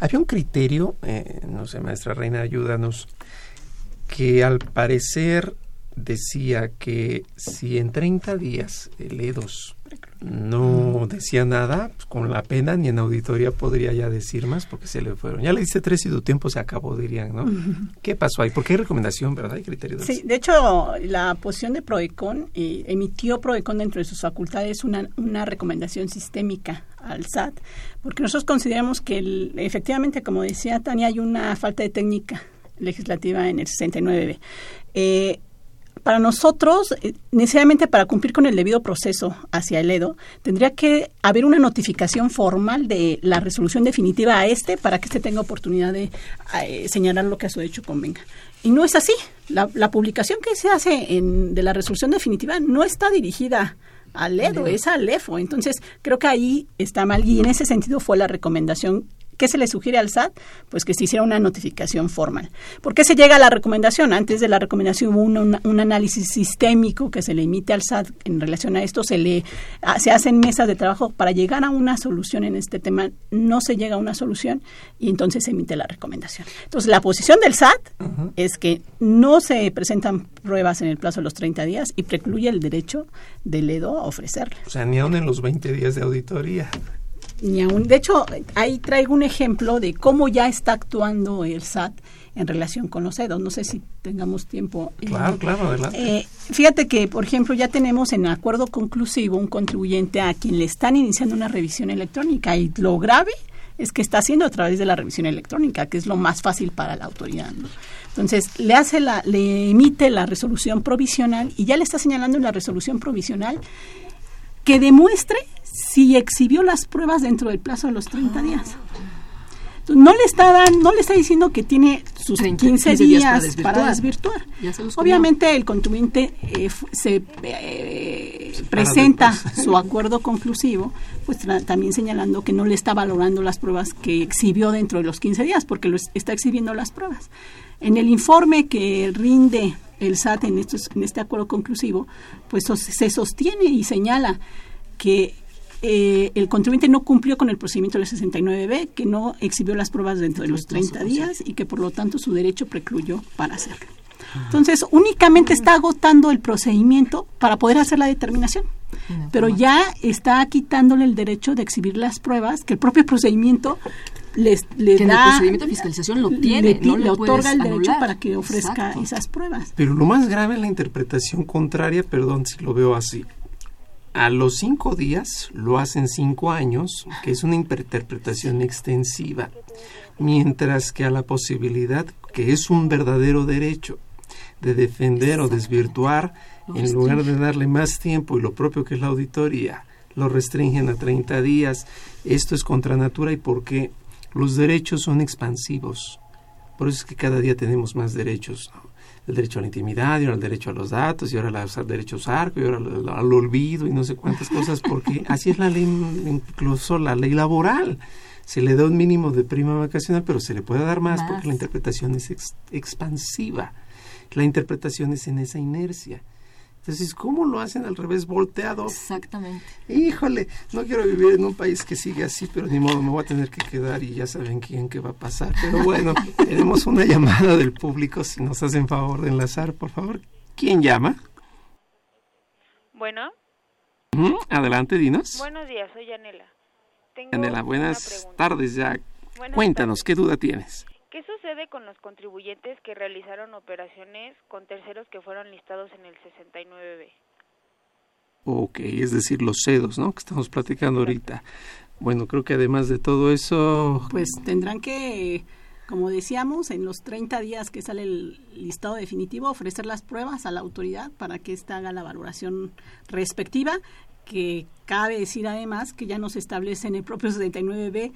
Había un criterio, eh, no sé, maestra Reina, ayúdanos, que al parecer decía que si en 30 días el E2 no decía nada, pues con la pena ni en auditoría podría ya decir más porque se le fueron. Ya le dice tres y tu tiempo se acabó, dirían, ¿no? ¿Qué pasó ahí? Porque hay recomendación, ¿verdad? Hay criterio. sí, de hecho, la posición de PROECON, eh, emitió PROECON dentro de sus facultades una, una recomendación sistémica al SAT, porque nosotros consideramos que efectivamente, como decía Tania, hay una falta de técnica legislativa en el 69B. Eh, para nosotros, eh, necesariamente para cumplir con el debido proceso hacia el EDO, tendría que haber una notificación formal de la resolución definitiva a este para que éste tenga oportunidad de eh, señalar lo que a su hecho convenga. Y no es así. La, publicación que se hace en, de la resolución definitiva no está dirigida al EDO, es al EFO. Entonces, creo que ahí está mal y en ese sentido fue la recomendación ¿Qué se le sugiere al SAT? Pues que se hiciera una notificación formal. ¿Por qué se llega a la recomendación? Antes de la recomendación hubo un, análisis sistémico que se le emite al SAT en relación a esto. Se, le, se hacen mesas de trabajo para llegar a una solución en este tema. No se llega a una solución y entonces se emite la recomendación. Entonces, la posición del SAT es que no se presentan pruebas en el plazo de los 30 días y precluye el derecho del EDO a ofrecerle. O sea, ni aún en los 20 días de auditoría ni aún. De hecho, ahí traigo un ejemplo de cómo ya está actuando el SAT en relación con los EDOS. No sé si tengamos tiempo. Eh, claro, claro, adelante. Eh, fíjate que, por ejemplo, ya tenemos en acuerdo conclusivo un contribuyente a quien le están iniciando una revisión electrónica y lo grave es que está haciendo a través de la revisión electrónica, que es lo más fácil para la autoridad. Entonces, le hace la, le emite la resolución provisional y ya le está señalando en la resolución provisional que demuestre si exhibió las pruebas dentro del plazo de los 30 días. No le está no le está diciendo que tiene sus 15, días, para desvirtuar. Obviamente el contribuyente eh, se eh, presenta su acuerdo conclusivo, pues también señalando que no le está valorando las pruebas que exhibió dentro de los 15 días, porque lo está exhibiendo las pruebas. En el informe que rinde el SAT en, estos, en este acuerdo conclusivo, pues se sostiene y señala que eh, el contribuyente no cumplió con el procedimiento del 69B, que no exhibió las pruebas dentro de los 30 días y que por lo tanto su derecho precluyó para hacerlo. Entonces, únicamente está agotando el procedimiento para poder hacer la determinación, pero ya está quitándole el derecho de exhibir las pruebas que el propio procedimiento les, le que da, el procedimiento de fiscalización lo tiene, le, le otorga el derecho para que ofrezca esas pruebas. Pero lo más grave es la interpretación contraria, perdón si lo veo así a los cinco días lo hacen cinco años, que es una interpretación extensiva, mientras que a la posibilidad, que es un verdadero derecho, de defender o desvirtuar, en lugar de darle más tiempo y lo propio que es la auditoría, lo restringen a 30 días. Esto es contra natura y porque los derechos son expansivos. Por eso es que cada día tenemos más derechos el derecho a la intimidad, y ahora el derecho a los datos, y ahora el derecho a usar, y ahora al, olvido, y no sé cuántas cosas, porque así es la ley, incluso la ley laboral. Se le da un mínimo de prima vacacional, pero se le puede dar más, porque la interpretación es expansiva. La interpretación es en esa inercia. Entonces, ¿cómo lo hacen al revés, volteado? Exactamente. Híjole, no quiero vivir en un país que sigue así, pero ni modo, me voy a tener que quedar y ya saben quién qué va a pasar. Pero bueno, tenemos una llamada del público, si nos hacen favor de enlazar, por favor. ¿Quién llama? Bueno. Adelante, dinos. Buenos días, soy Yanela. Yanela, buenas tardes ya. Cuéntanos, ¿qué duda tienes? ¿Qué sucede con los contribuyentes que realizaron operaciones con terceros que fueron listados en el 69B? Ok, es decir, los CEDOS, ¿no? Que estamos platicando ahorita. Bueno, creo que además de todo eso... Pues tendrán que, como decíamos, en los 30 días que sale el listado definitivo, ofrecer las pruebas a la autoridad para que ésta haga la valoración respectiva, que cabe decir además que ya nos establece en el propio 79B,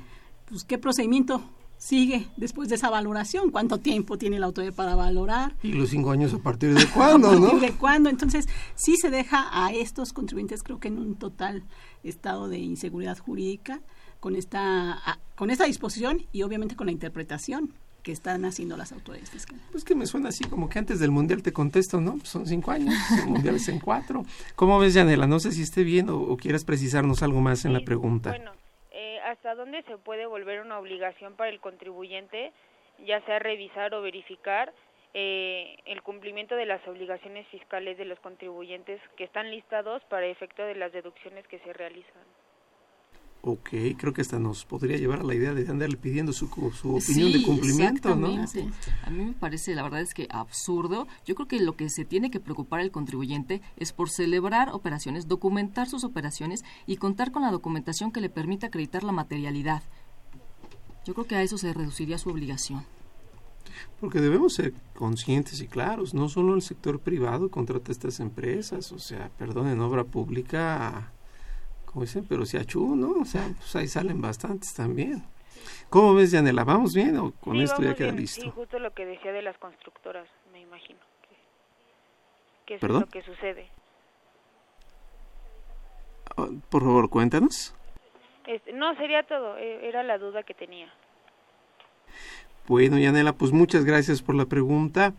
pues qué procedimiento sigue después de esa valoración? ¿Cuánto tiempo tiene la autoridad para valorar? ¿Y los cinco años a partir de cuándo, ¿A partir de cuándo? Entonces, sí se deja a estos contribuyentes, creo que en un total estado de inseguridad jurídica con esta, con esta disposición y obviamente con la interpretación que están haciendo las autoridades fiscales. Pues que me suena así como que antes del Mundial te contesto, ¿no? Son cinco años, el Mundial es en cuatro. ¿Cómo ves, Janela? No sé si esté bien o, quieras precisarnos algo más en la pregunta. Bueno, hasta dónde se puede volver una obligación para el contribuyente, ya sea revisar o verificar eh, el cumplimiento de las obligaciones fiscales de los contribuyentes que están listados para efecto de las deducciones que se realizan. Ok, creo que hasta nos podría llevar a la idea de andarle pidiendo su, su opinión de cumplimiento, ¿no? A mí me parece, la verdad es que absurdo. Yo creo que lo que se tiene que preocupar el contribuyente es por celebrar operaciones, documentar sus operaciones y contar con la documentación que le permita acreditar la materialidad. Yo creo que a eso se reduciría su obligación. Porque debemos ser conscientes y claros, no solo el sector privado contrata estas empresas, o sea, perdón, en obra pública, como dicen, pero si achú, ¿no? O sea, pues ahí salen bastantes también. ¿Cómo ves, Yanela? ¿Vamos bien o con esto ya queda listo? Sí, justo lo que decía de las constructoras, me imagino. Que, es ¿Perdón? lo que sucede. Oh, Por favor, cuéntanos. Este, no, sería todo, e- era la duda que tenía. Bueno, Yanela, pues muchas gracias por la pregunta.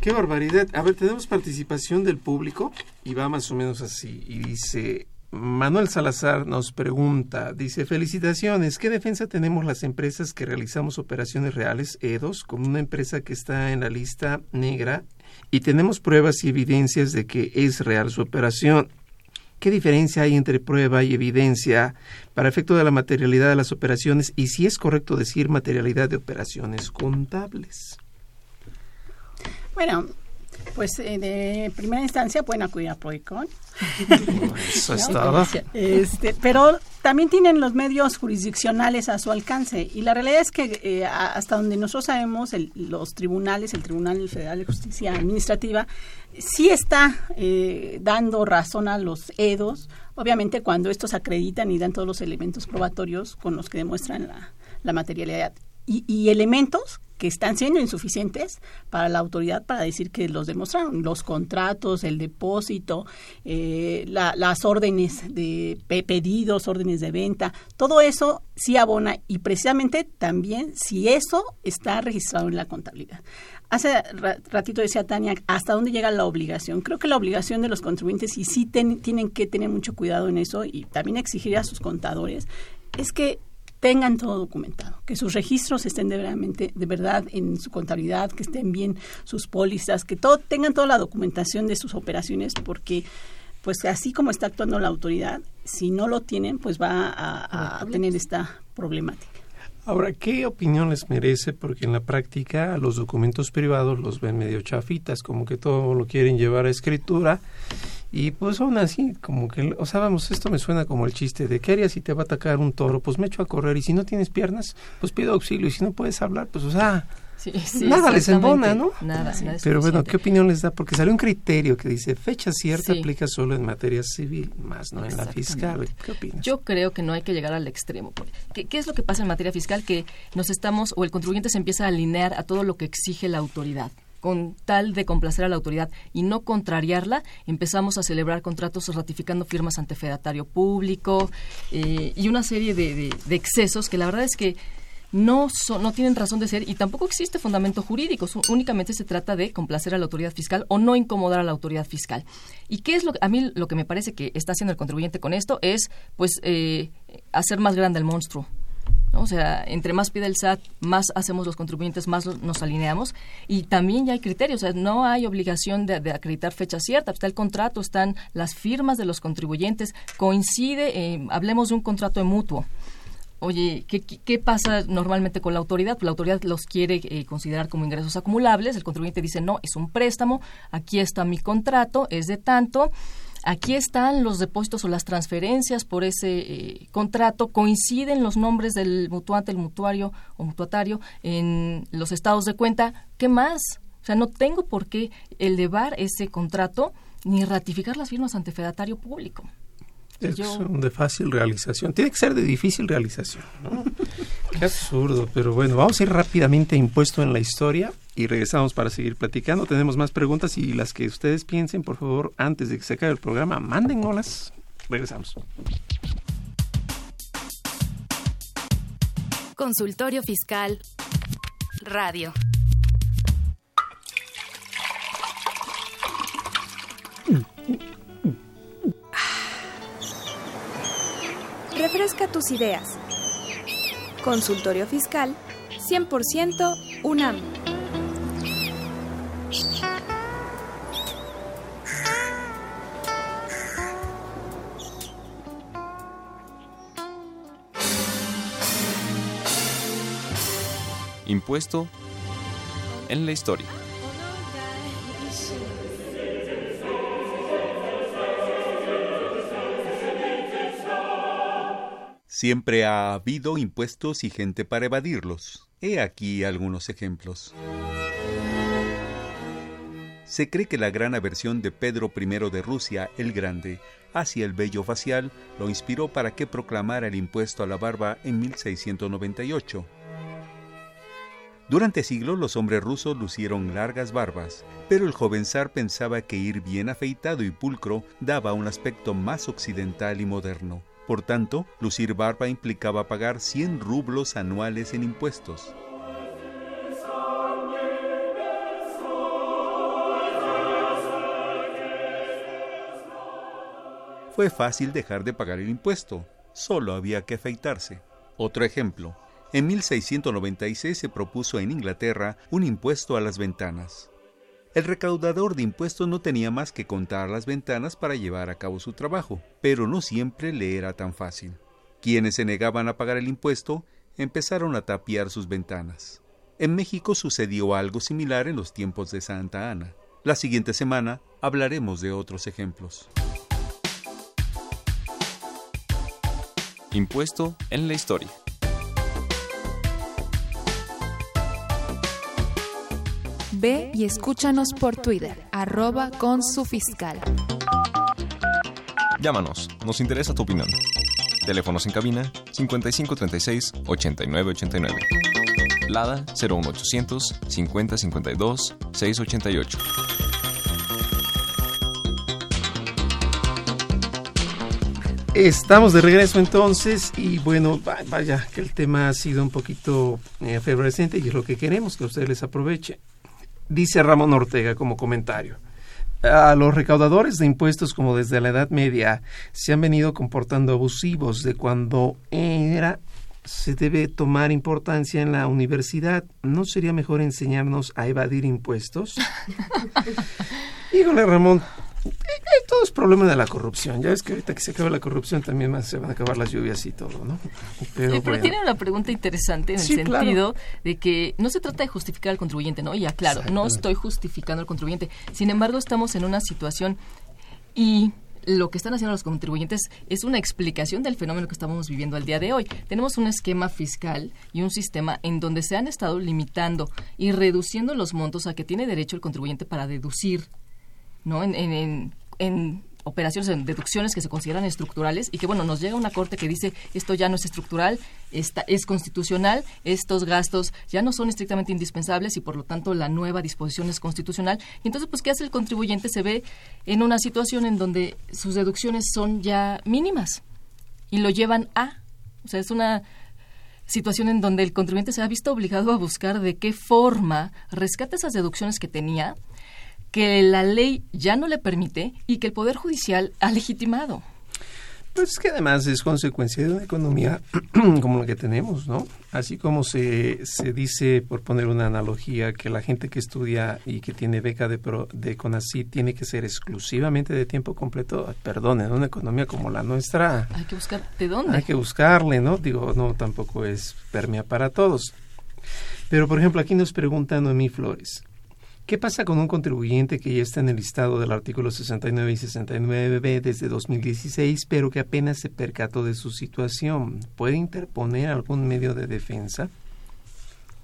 Qué barbaridad. A ver, tenemos participación del público y va más o menos así. Y dice, Manuel Salazar nos pregunta, dice, felicitaciones, ¿qué defensa tenemos las empresas que realizamos operaciones reales, EDOS, con una empresa que está en la lista negra y tenemos pruebas y evidencias de que es real su operación? ¿Qué diferencia hay entre prueba y evidencia para efecto de la materialidad de las operaciones y si es correcto decir materialidad de operaciones contables? Bueno, pues eh, de primera instancia pueden acudir a Proicon. Eso es ¿no? todo. Este, pero también tienen los medios jurisdiccionales a su alcance y la realidad es que eh, hasta donde nosotros sabemos el- los tribunales, el Tribunal Federal de Justicia Administrativa, sí está eh, dando razón a los EDOS, obviamente cuando estos acreditan y dan todos los elementos probatorios con los que demuestran la, la materialidad y, y elementos que están siendo insuficientes para la autoridad para decir que los demostraron, los contratos, el depósito, eh, la- las órdenes de pe- pedidos, órdenes de venta, todo eso sí abona y precisamente también si eso está registrado en la contabilidad. Hace ra- ratito decía Tania, ¿hasta dónde llega la obligación? Creo que la obligación de los contribuyentes, y sí tienen que tener mucho cuidado en eso, y también exigir a sus contadores, es que tengan todo documentado, que sus registros estén de, de verdad en su contabilidad, que estén bien sus pólizas, que todo, tengan toda la documentación de sus operaciones, porque pues así como está actuando la autoridad, si no lo tienen, pues va a, a tener esta problemática. Ahora, ¿qué opinión les merece? Porque en la práctica los documentos privados los ven medio chafitas, como que todo lo quieren llevar a escritura y pues aún así, como que, o sea, vamos, esto me suena como el chiste de ¿qué harías si te va a atacar un toro? Pues me echo a correr y si no tienes piernas, pues pido auxilio y si no puedes hablar, pues o sea, Sí, sí, nada les embona, ¿no? Nada, nada es Pero bueno. ¿qué opinión les da? Porque salió un criterio que dice fecha cierta Sí. aplica solo en materia civil, más no en la fiscal. ¿Qué opinas? Yo creo que no hay que llegar al extremo. ¿Qué, qué es lo que pasa en materia fiscal? Que nos estamos, o el contribuyente se empieza a alinear a todo lo que exige la autoridad. Con tal de complacer a la autoridad y no contrariarla, empezamos a celebrar contratos ratificando firmas ante fedatario público eh, y una serie de, de- de excesos que la verdad es que no, son, no tienen razón de ser y tampoco existe fundamento jurídico. Únicamente se trata de complacer a la autoridad fiscal o no incomodar a la autoridad fiscal. ¿Y qué es lo a mí lo que me parece que está haciendo el contribuyente con esto? Es, pues, eh, hacer más grande el monstruo. ¿no? O sea, entre más pide el SAT, más hacemos los contribuyentes, más nos alineamos. Y también ya hay criterios, o sea, no hay obligación de, de acreditar fecha cierta. Está el contrato, están las firmas de los contribuyentes. Coincide, eh, hablemos de un contrato de mutuo. Oye, ¿qué, qué, pasa normalmente con la autoridad? Pues la autoridad los quiere eh, considerar como ingresos acumulables. El contribuyente dice, no, es un préstamo, aquí está mi contrato, es de tanto. Aquí están los depósitos o las transferencias por ese eh, contrato. Coinciden los nombres del mutuante, el mutuario o mutuatario en los estados de cuenta. ¿Qué más? O sea, no tengo por qué elevar ese contrato ni ratificar las firmas ante fedatario público. Es Yo- un de fácil realización. Tiene que ser de difícil realización. ¿no? Qué absurdo. Pero bueno, vamos a ir rápidamente a impuesto en la historia y regresamos para seguir platicando. Tenemos más preguntas y las que ustedes piensen, por favor, antes de que se acabe el programa, mándenlas. Regresamos. Consultorio Fiscal Radio. Refresca tus ideas. Consultorio Fiscal 100% UNAM. Impuesto en la historia. Siempre ha habido impuestos y gente para evadirlos. He aquí algunos ejemplos. Se cree que la gran aversión de Pedro I de Rusia, el Grande, hacia el vello facial lo inspiró para que proclamara el impuesto a la barba en 1698. Durante siglos los hombres rusos lucieron largas barbas, pero el joven zar pensaba que ir bien afeitado y pulcro daba un aspecto más occidental y moderno. Por tanto, lucir barba implicaba pagar 100 rublos anuales en impuestos. Fue fácil dejar de pagar el impuesto, solo había que afeitarse. Otro ejemplo, en 1696 se propuso en Inglaterra un impuesto a las ventanas. El recaudador de impuestos no tenía más que contar las ventanas para llevar a cabo su trabajo, pero no siempre le era tan fácil. Quienes se negaban a pagar el impuesto empezaron a tapiar sus ventanas. En México sucedió algo similar en los tiempos de Santa Ana. La siguiente semana hablaremos de otros ejemplos. Impuesto en la historia. Ve y escúchanos por Twitter, arroba con su fiscal. Llámanos, nos interesa tu opinión. Teléfonos en cabina 5536 8989. Lada 01800 5052 688. Estamos de regreso entonces y bueno, vaya que el tema ha sido un poquito eh, efervescente y es lo que queremos que ustedes les aproveche. Dice Ramón Ortega como comentario. A los recaudadores de impuestos como desde la Edad Media se han venido comportando abusivos de cuando era se debe tomar importancia en la universidad. ¿No sería mejor enseñarnos a evadir impuestos? Híjole, Ramón, todo es problema de la corrupción. Ya ves que ahorita que se acaba la corrupción también se van a acabar las lluvias y todo, ¿no? Pero, tiene una pregunta interesante en el sentido de que no se trata de justificar al contribuyente, ¿no? Ya, claro, no estoy justificando al contribuyente. Sin embargo, estamos en una situación y lo que están haciendo los contribuyentes es una explicación del fenómeno que estamos viviendo al día de hoy. Tenemos un esquema fiscal y un sistema en donde se han estado limitando y reduciendo los montos a que tiene derecho el contribuyente para deducir ¿no? En, en, en, operaciones, en deducciones que se consideran estructurales y que, bueno, nos llega una corte que dice esto ya no es estructural, esta, es constitucional, estos gastos ya no son estrictamente indispensables y, por lo tanto, la nueva disposición es constitucional. Y entonces, pues, ¿qué hace el contribuyente? Se ve en una situación en donde sus deducciones son ya mínimas y lo llevan a, o sea, es una situación en donde el contribuyente se ha visto obligado a buscar de qué forma rescata esas deducciones que tenía que la ley ya no le permite y que el Poder Judicial ha legitimado. Pues es que además es consecuencia de una economía como la que tenemos, ¿no? Así como se, se dice, por poner una analogía, que la gente que estudia y que tiene beca de, pro, de CONACYT tiene que ser exclusivamente de tiempo completo, perdón, en una economía como la nuestra. Hay que buscar, ¿de dónde? Hay que buscarle, ¿no? Digo, no, tampoco es permea para todos. Pero, por ejemplo, aquí nos pregunta Noemí Flores. ¿Qué pasa con un contribuyente que ya está en el listado del artículo 69 y 69b desde 2016, pero que apenas se percató de su situación? ¿Puede interponer algún medio de defensa?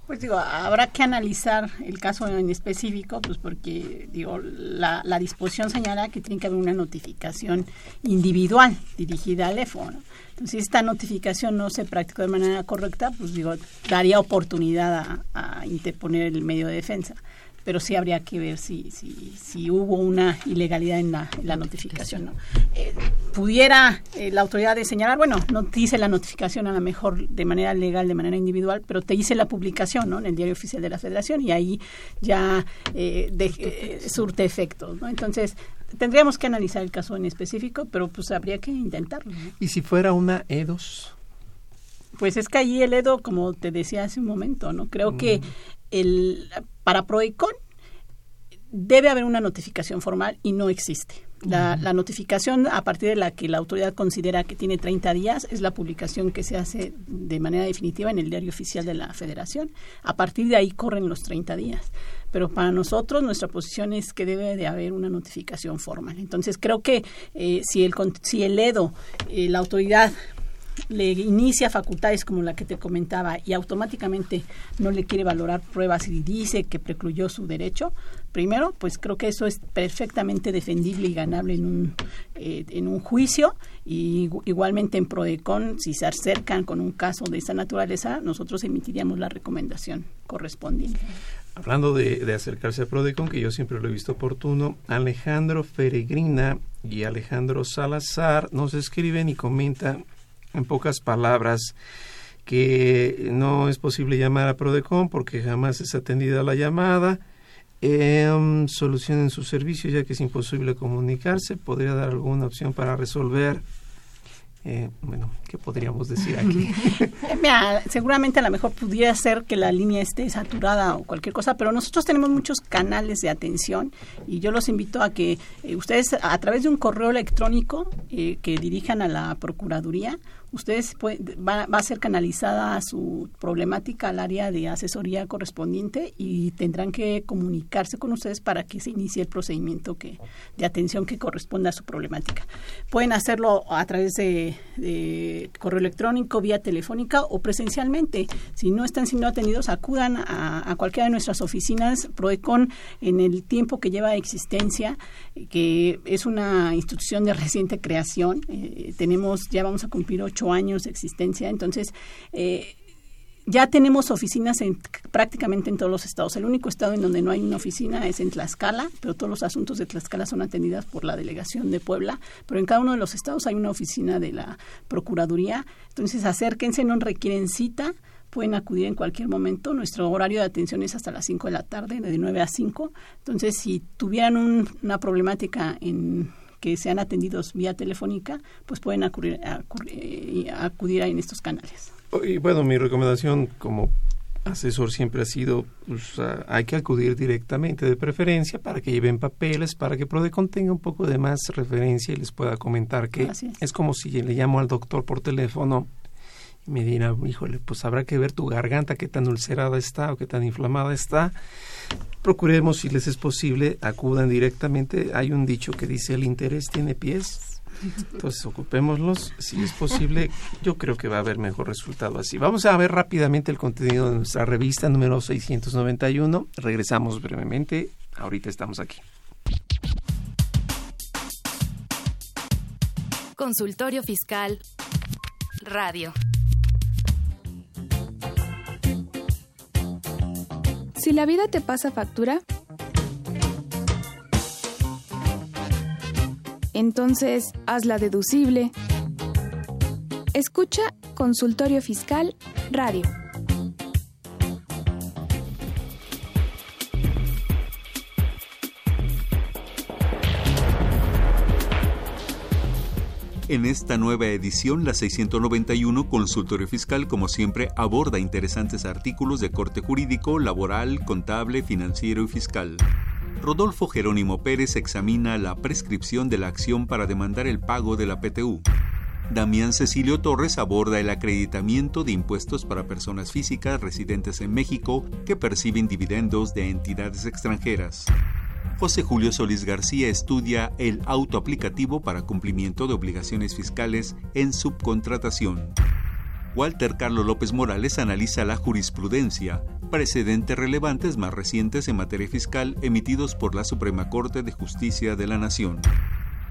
Pues digo, habrá que analizar el caso en específico, pues porque digo, la, disposición señala que tiene que haber una notificación individual dirigida al EFO. Entonces, si esta notificación no se practicó de manera correcta, pues digo, daría oportunidad a interponer el medio de defensa pero sí habría que ver si, si, si hubo una ilegalidad en la, la notificación. ¿no? Eh, pudiera eh, la autoridad de señalar, bueno, no te hice la notificación a lo mejor de manera legal, de manera individual, pero te hice la publicación ¿no? en el diario oficial de la federación y ahí ya eh, de, surte efectos. ¿no? Entonces, tendríamos que analizar el caso en específico, pero pues habría que intentarlo. ¿Y si fuera una E2? Pues es que ahí el EDO, como te decía hace un momento, ¿no? Creo que mm. el, para PROECON debe haber una notificación formal y no existe. La, notificación a partir de la que la autoridad considera que tiene 30 días es la publicación que se hace de manera definitiva en el diario oficial de la federación. A partir de ahí corren los 30 días. Pero para nosotros nuestra posición es que debe de haber una notificación formal. Entonces creo que eh, si, el, si el EDO, eh, la autoridad le inicia facultades como la que te comentaba y automáticamente no le quiere valorar pruebas y dice que precluyó su derecho, primero, pues creo que eso es perfectamente defendible y ganable en un, eh, en un juicio y igualmente en Prodecon, si se acercan con un caso de esa naturaleza, nosotros emitiríamos la recomendación correspondiente. Hablando de, acercarse a Prodecon, que yo siempre lo he visto oportuno, Alejandro Feregrina y Alejandro Salazar nos escriben y comentan en pocas palabras que no es posible llamar a Prodecon porque jamás es atendida la llamada. Eh, solucionen su servicio ya que es imposible comunicarse. ¿Podría dar alguna opción para resolver eh, bueno, ¿qué podríamos decir aquí? seguramente a lo mejor pudiera ser que la línea esté saturada o cualquier cosa, pero nosotros tenemos muchos canales de atención y yo los invito a que eh, ustedes a través de un correo electrónico eh, que dirijan a la Procuraduría ustedes va, a ser canalizada su problemática al área de asesoría correspondiente y tendrán que comunicarse con ustedes para que se inicie el procedimiento que, de atención que corresponda a su problemática. Pueden hacerlo a través de, correo electrónico, vía telefónica o presencialmente. Si no están siendo atendidos, acudan a, cualquiera de nuestras oficinas. Proecon, en el tiempo que lleva existencia, que es una institución de reciente creación, eh, tenemos, ya vamos a cumplir ocho años de existencia. Entonces, eh, ya tenemos oficinas en, prácticamente en todos los estados. El único estado en donde no hay una oficina es en Tlaxcala, pero todos los asuntos de Tlaxcala son atendidos por la delegación de Puebla. Pero en cada uno de los estados hay una oficina de la Procuraduría. Entonces, acérquense, no requieren cita pueden acudir en cualquier momento. Nuestro horario de atención es hasta las 5 de la tarde, de 9 a 5. Entonces, si tuvieran una problemática en que sean atendidos vía telefónica, pues pueden acudir, acudir, en estos canales. Y bueno, mi recomendación como asesor siempre ha sido, pues, hay que acudir directamente de preferencia para que lleven papeles, para que Prodecon tenga un poco de más referencia y les pueda comentar que es. como si le llamo al doctor por teléfono y me dirá, híjole, pues habrá que ver tu garganta, qué tan ulcerada está o qué tan inflamada está procuremos, si les es posible, acudan directamente. Hay un dicho que dice, el interés tiene pies. Entonces, ocupémoslos. Si es posible, yo creo que va a haber mejor resultado así. Vamos a ver rápidamente el contenido de nuestra revista número 691. Regresamos brevemente. Ahorita estamos aquí. Consultorio Fiscal Radio. Si la vida te pasa factura, entonces hazla deducible. Escucha Consultorio Fiscal Radio. En esta nueva edición, la 691 Consultorio Fiscal, como siempre, aborda interesantes artículos de corte jurídico, laboral, contable, financiero y fiscal. Rodolfo Jerónimo Pérez examina la prescripción de la acción para demandar el pago de la PTU. Damián Cecilio Torres aborda el acreditamiento de impuestos para personas físicas residentes en México que perciben dividendos de entidades extranjeras. José Julio Solís García estudia el autoaplicativo para cumplimiento de obligaciones fiscales en subcontratación. Walter Carlos López Morales analiza la jurisprudencia, precedentes relevantes más recientes en materia fiscal emitidos por la Suprema Corte de Justicia de la Nación.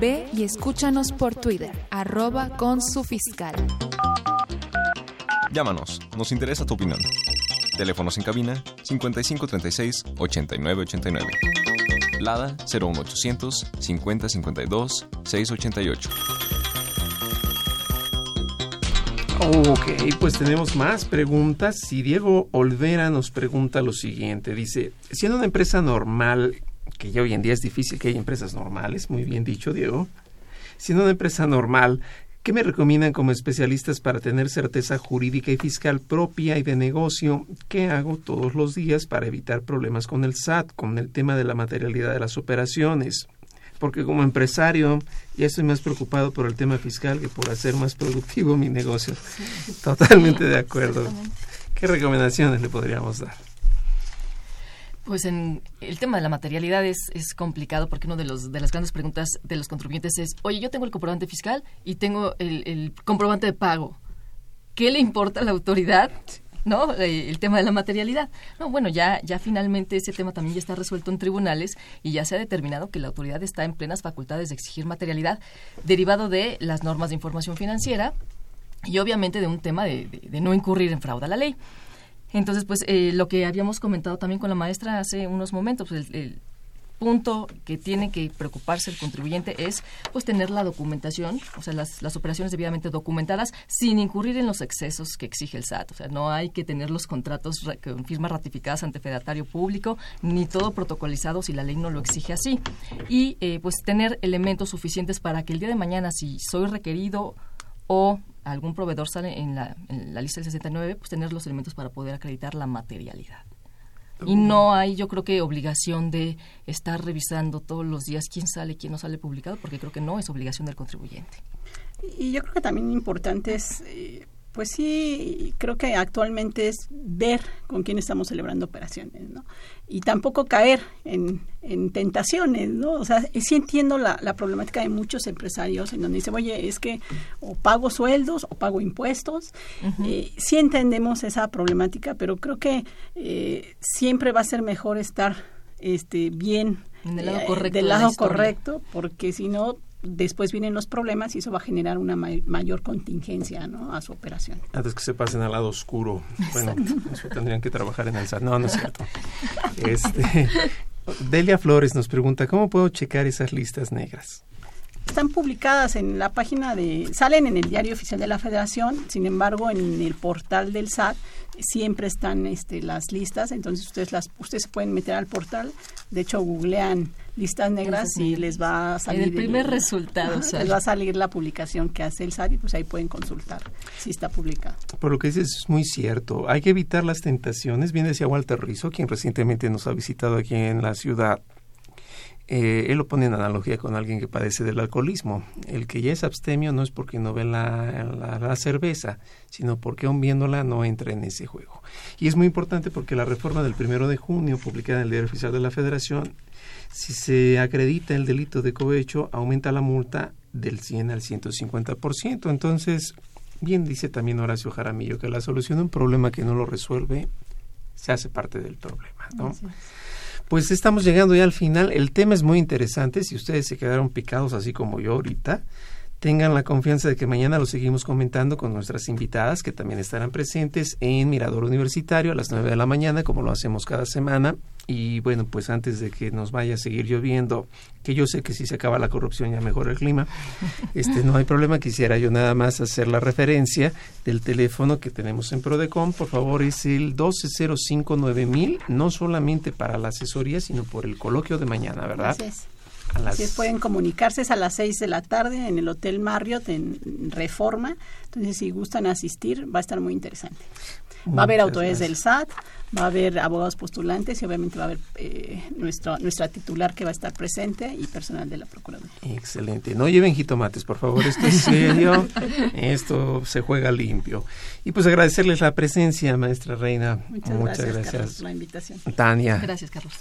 Ve y escúchanos por Twitter, arroba con su fiscal. Llámanos, nos interesa tu opinión. Teléfonos en cabina 5536 8989. Lada 01800 5052 688. Ok, pues tenemos más preguntas. Y Diego Olvera nos pregunta lo siguiente. Dice, siendo una empresa normal que ya hoy en día es difícil que haya empresas normales, muy bien dicho, Diego. Siendo una empresa normal, ¿Qué me recomiendan como especialistas para tener certeza jurídica y fiscal propia y de negocio? ¿Qué hago todos los días para evitar problemas con el SAT, con el tema de la materialidad de las operaciones? Porque como empresario ya estoy más preocupado por el tema fiscal que por hacer más productivo mi negocio. Totalmente de acuerdo. ¿Qué recomendaciones le podríamos dar? Pues en el tema de la materialidad es, complicado porque una de, los, de las grandes preguntas de los contribuyentes es, oye, yo tengo el comprobante fiscal y tengo el, comprobante de pago. ¿Qué le importa a la autoridad? ¿no? Eh, el tema de la materialidad. No, bueno, ya, ya finalmente ese tema también ya está resuelto en tribunales y ya se ha determinado que la autoridad está en plenas facultades de exigir materialidad derivado de las normas de información financiera y obviamente de un tema de no incurrir en fraude a la ley. Entonces, pues eh, lo que habíamos comentado también con la maestra hace unos momentos, pues, el, punto que tiene que preocuparse el contribuyente es pues tener la documentación, o sea, las, las operaciones debidamente documentadas sin incurrir en los excesos que exige el SAT. O sea, no hay que tener los contratos con firmas ratificadas ante fedatario público, ni todo protocolizado si la ley no lo exige así. Y eh, pues tener elementos suficientes para que el día de mañana, si soy requerido o algún proveedor sale en la, en la lista del 69, pues tener los elementos para poder acreditar la materialidad. Y no hay, yo creo que, obligación de estar revisando todos los días quién sale, quién no sale publicado, porque creo que no es obligación del contribuyente. Y yo creo que también importante es, eh, pues sí, creo que actualmente es ver con quién estamos celebrando operaciones, ¿no? Y tampoco caer en, en tentaciones, ¿no? O sea, sí entiendo la, la, problemática de muchos empresarios en donde dicen, oye, es que o pago sueldos o pago impuestos. Uh -huh. eh, sí entendemos esa problemática, pero creo que eh, siempre va a ser mejor estar este, bien en el lado correcto, del lado correcto porque si no después vienen los problemas y eso va a generar una ma mayor contingencia ¿no? a su operación. Antes que se pasen al lado oscuro. Bueno, eso tendrían que trabajar en el SAT. No, no es cierto. Este, Delia Flores nos pregunta, ¿cómo puedo checar esas listas negras? Están publicadas en la página de, salen en el diario oficial de la Federación, sin embargo en el portal del SAT siempre están este, las listas, entonces ustedes las, ustedes se pueden meter al portal, de hecho googlean listas negras sí, y les va a salir el primer el, resultado, ajá, les va a salir la publicación que hace el SAT y pues ahí pueden consultar si está publicada. Por lo que dices es muy cierto, hay que evitar las tentaciones, bien decía Walter Rizzo, quien recientemente nos ha visitado aquí en la ciudad eh, él lo pone en analogía con alguien que padece del alcoholismo. El que ya es abstemio no es porque no ve la, la, la, cerveza, sino porque aún viéndola no entra en ese juego. Y es muy importante porque la reforma del primero de junio, publicada en el Diario Oficial de la Federación, si se acredita el delito de cohecho, aumenta la multa del 100 al 150%. Entonces, bien dice también Horacio Jaramillo que la solución a un problema que no lo resuelve se hace parte del problema, ¿no? Pues estamos llegando ya al final. El tema es muy interesante. Si ustedes se quedaron picados así como yo ahorita, tengan la confianza de que mañana lo seguimos comentando con nuestras invitadas que también estarán presentes en Mirador Universitario a las 9 de la mañana, como lo hacemos cada semana. Y bueno, pues antes de que nos vaya a seguir lloviendo, que yo sé que si se acaba la corrupción ya mejora el clima, este no hay problema, quisiera yo nada más hacer la referencia del teléfono que tenemos en Prodecom, por favor es el 12059000, no solamente para la asesoría, sino por el coloquio de mañana, ¿verdad? Gracias. Las... Así es, pueden comunicarse es a las 6 de la tarde en el Hotel Marriott en Reforma. Entonces, si gustan asistir, va a estar muy interesante. Va a haber autores del SAT, va a haber abogados postulantes y obviamente va a haber eh, nuestro, nuestra titular que va a estar presente y personal de la Procuraduría. Excelente. No lleven jitomates, por favor, esto es serio, esto se juega limpio. Y pues agradecerles la presencia, maestra Reina. Muchas, Muchas gracias, gracias. Carlos, por la invitación. Tania. Gracias, Carlos.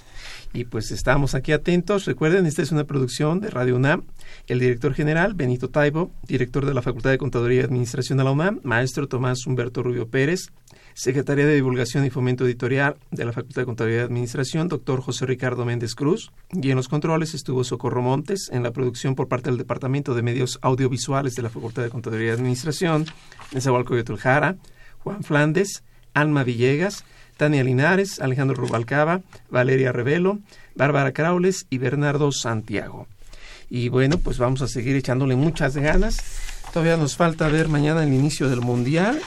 Y pues estamos aquí atentos. Recuerden, esta es una producción de Radio UNAM. El director general, Benito Taibo, director de la Facultad de Contaduría y Administración de la UNAM, maestro Tomás Humberto Rubio Pérez, Secretaría de Divulgación y Fomento De la Facultad de Contaduría y Administración, doctor José Ricardo Méndez Cruz. Y en los controles estuvo Socorro Montes, en la producción por parte del Departamento de Medios Audiovisuales de la Facultad de Contaduría y Administración, Nezahualcóyotl Jara, Juan Flandes, Alma Villegas, Tania Linares, Alejandro Rubalcaba, Valeria Revelo, Bárbara Craules y Bernardo Santiago. Y bueno, pues vamos a seguir echándole muchas ganas. Todavía nos falta ver mañana el inicio del Mundial.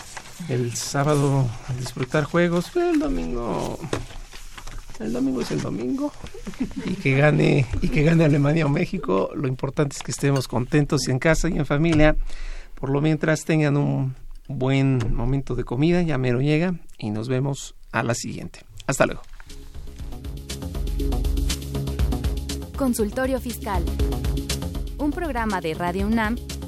El sábado disfrutar juegos. El domingo. El domingo es el domingo. Y que gane, y que gane Alemania o México. Lo importante es que estemos contentos y en casa y en familia Por lo mientras tengan un buen momento de comida, ya mero llega y nos vemos a la siguiente. Hasta luego. Consultorio Fiscal. Un programa de Radio UNAM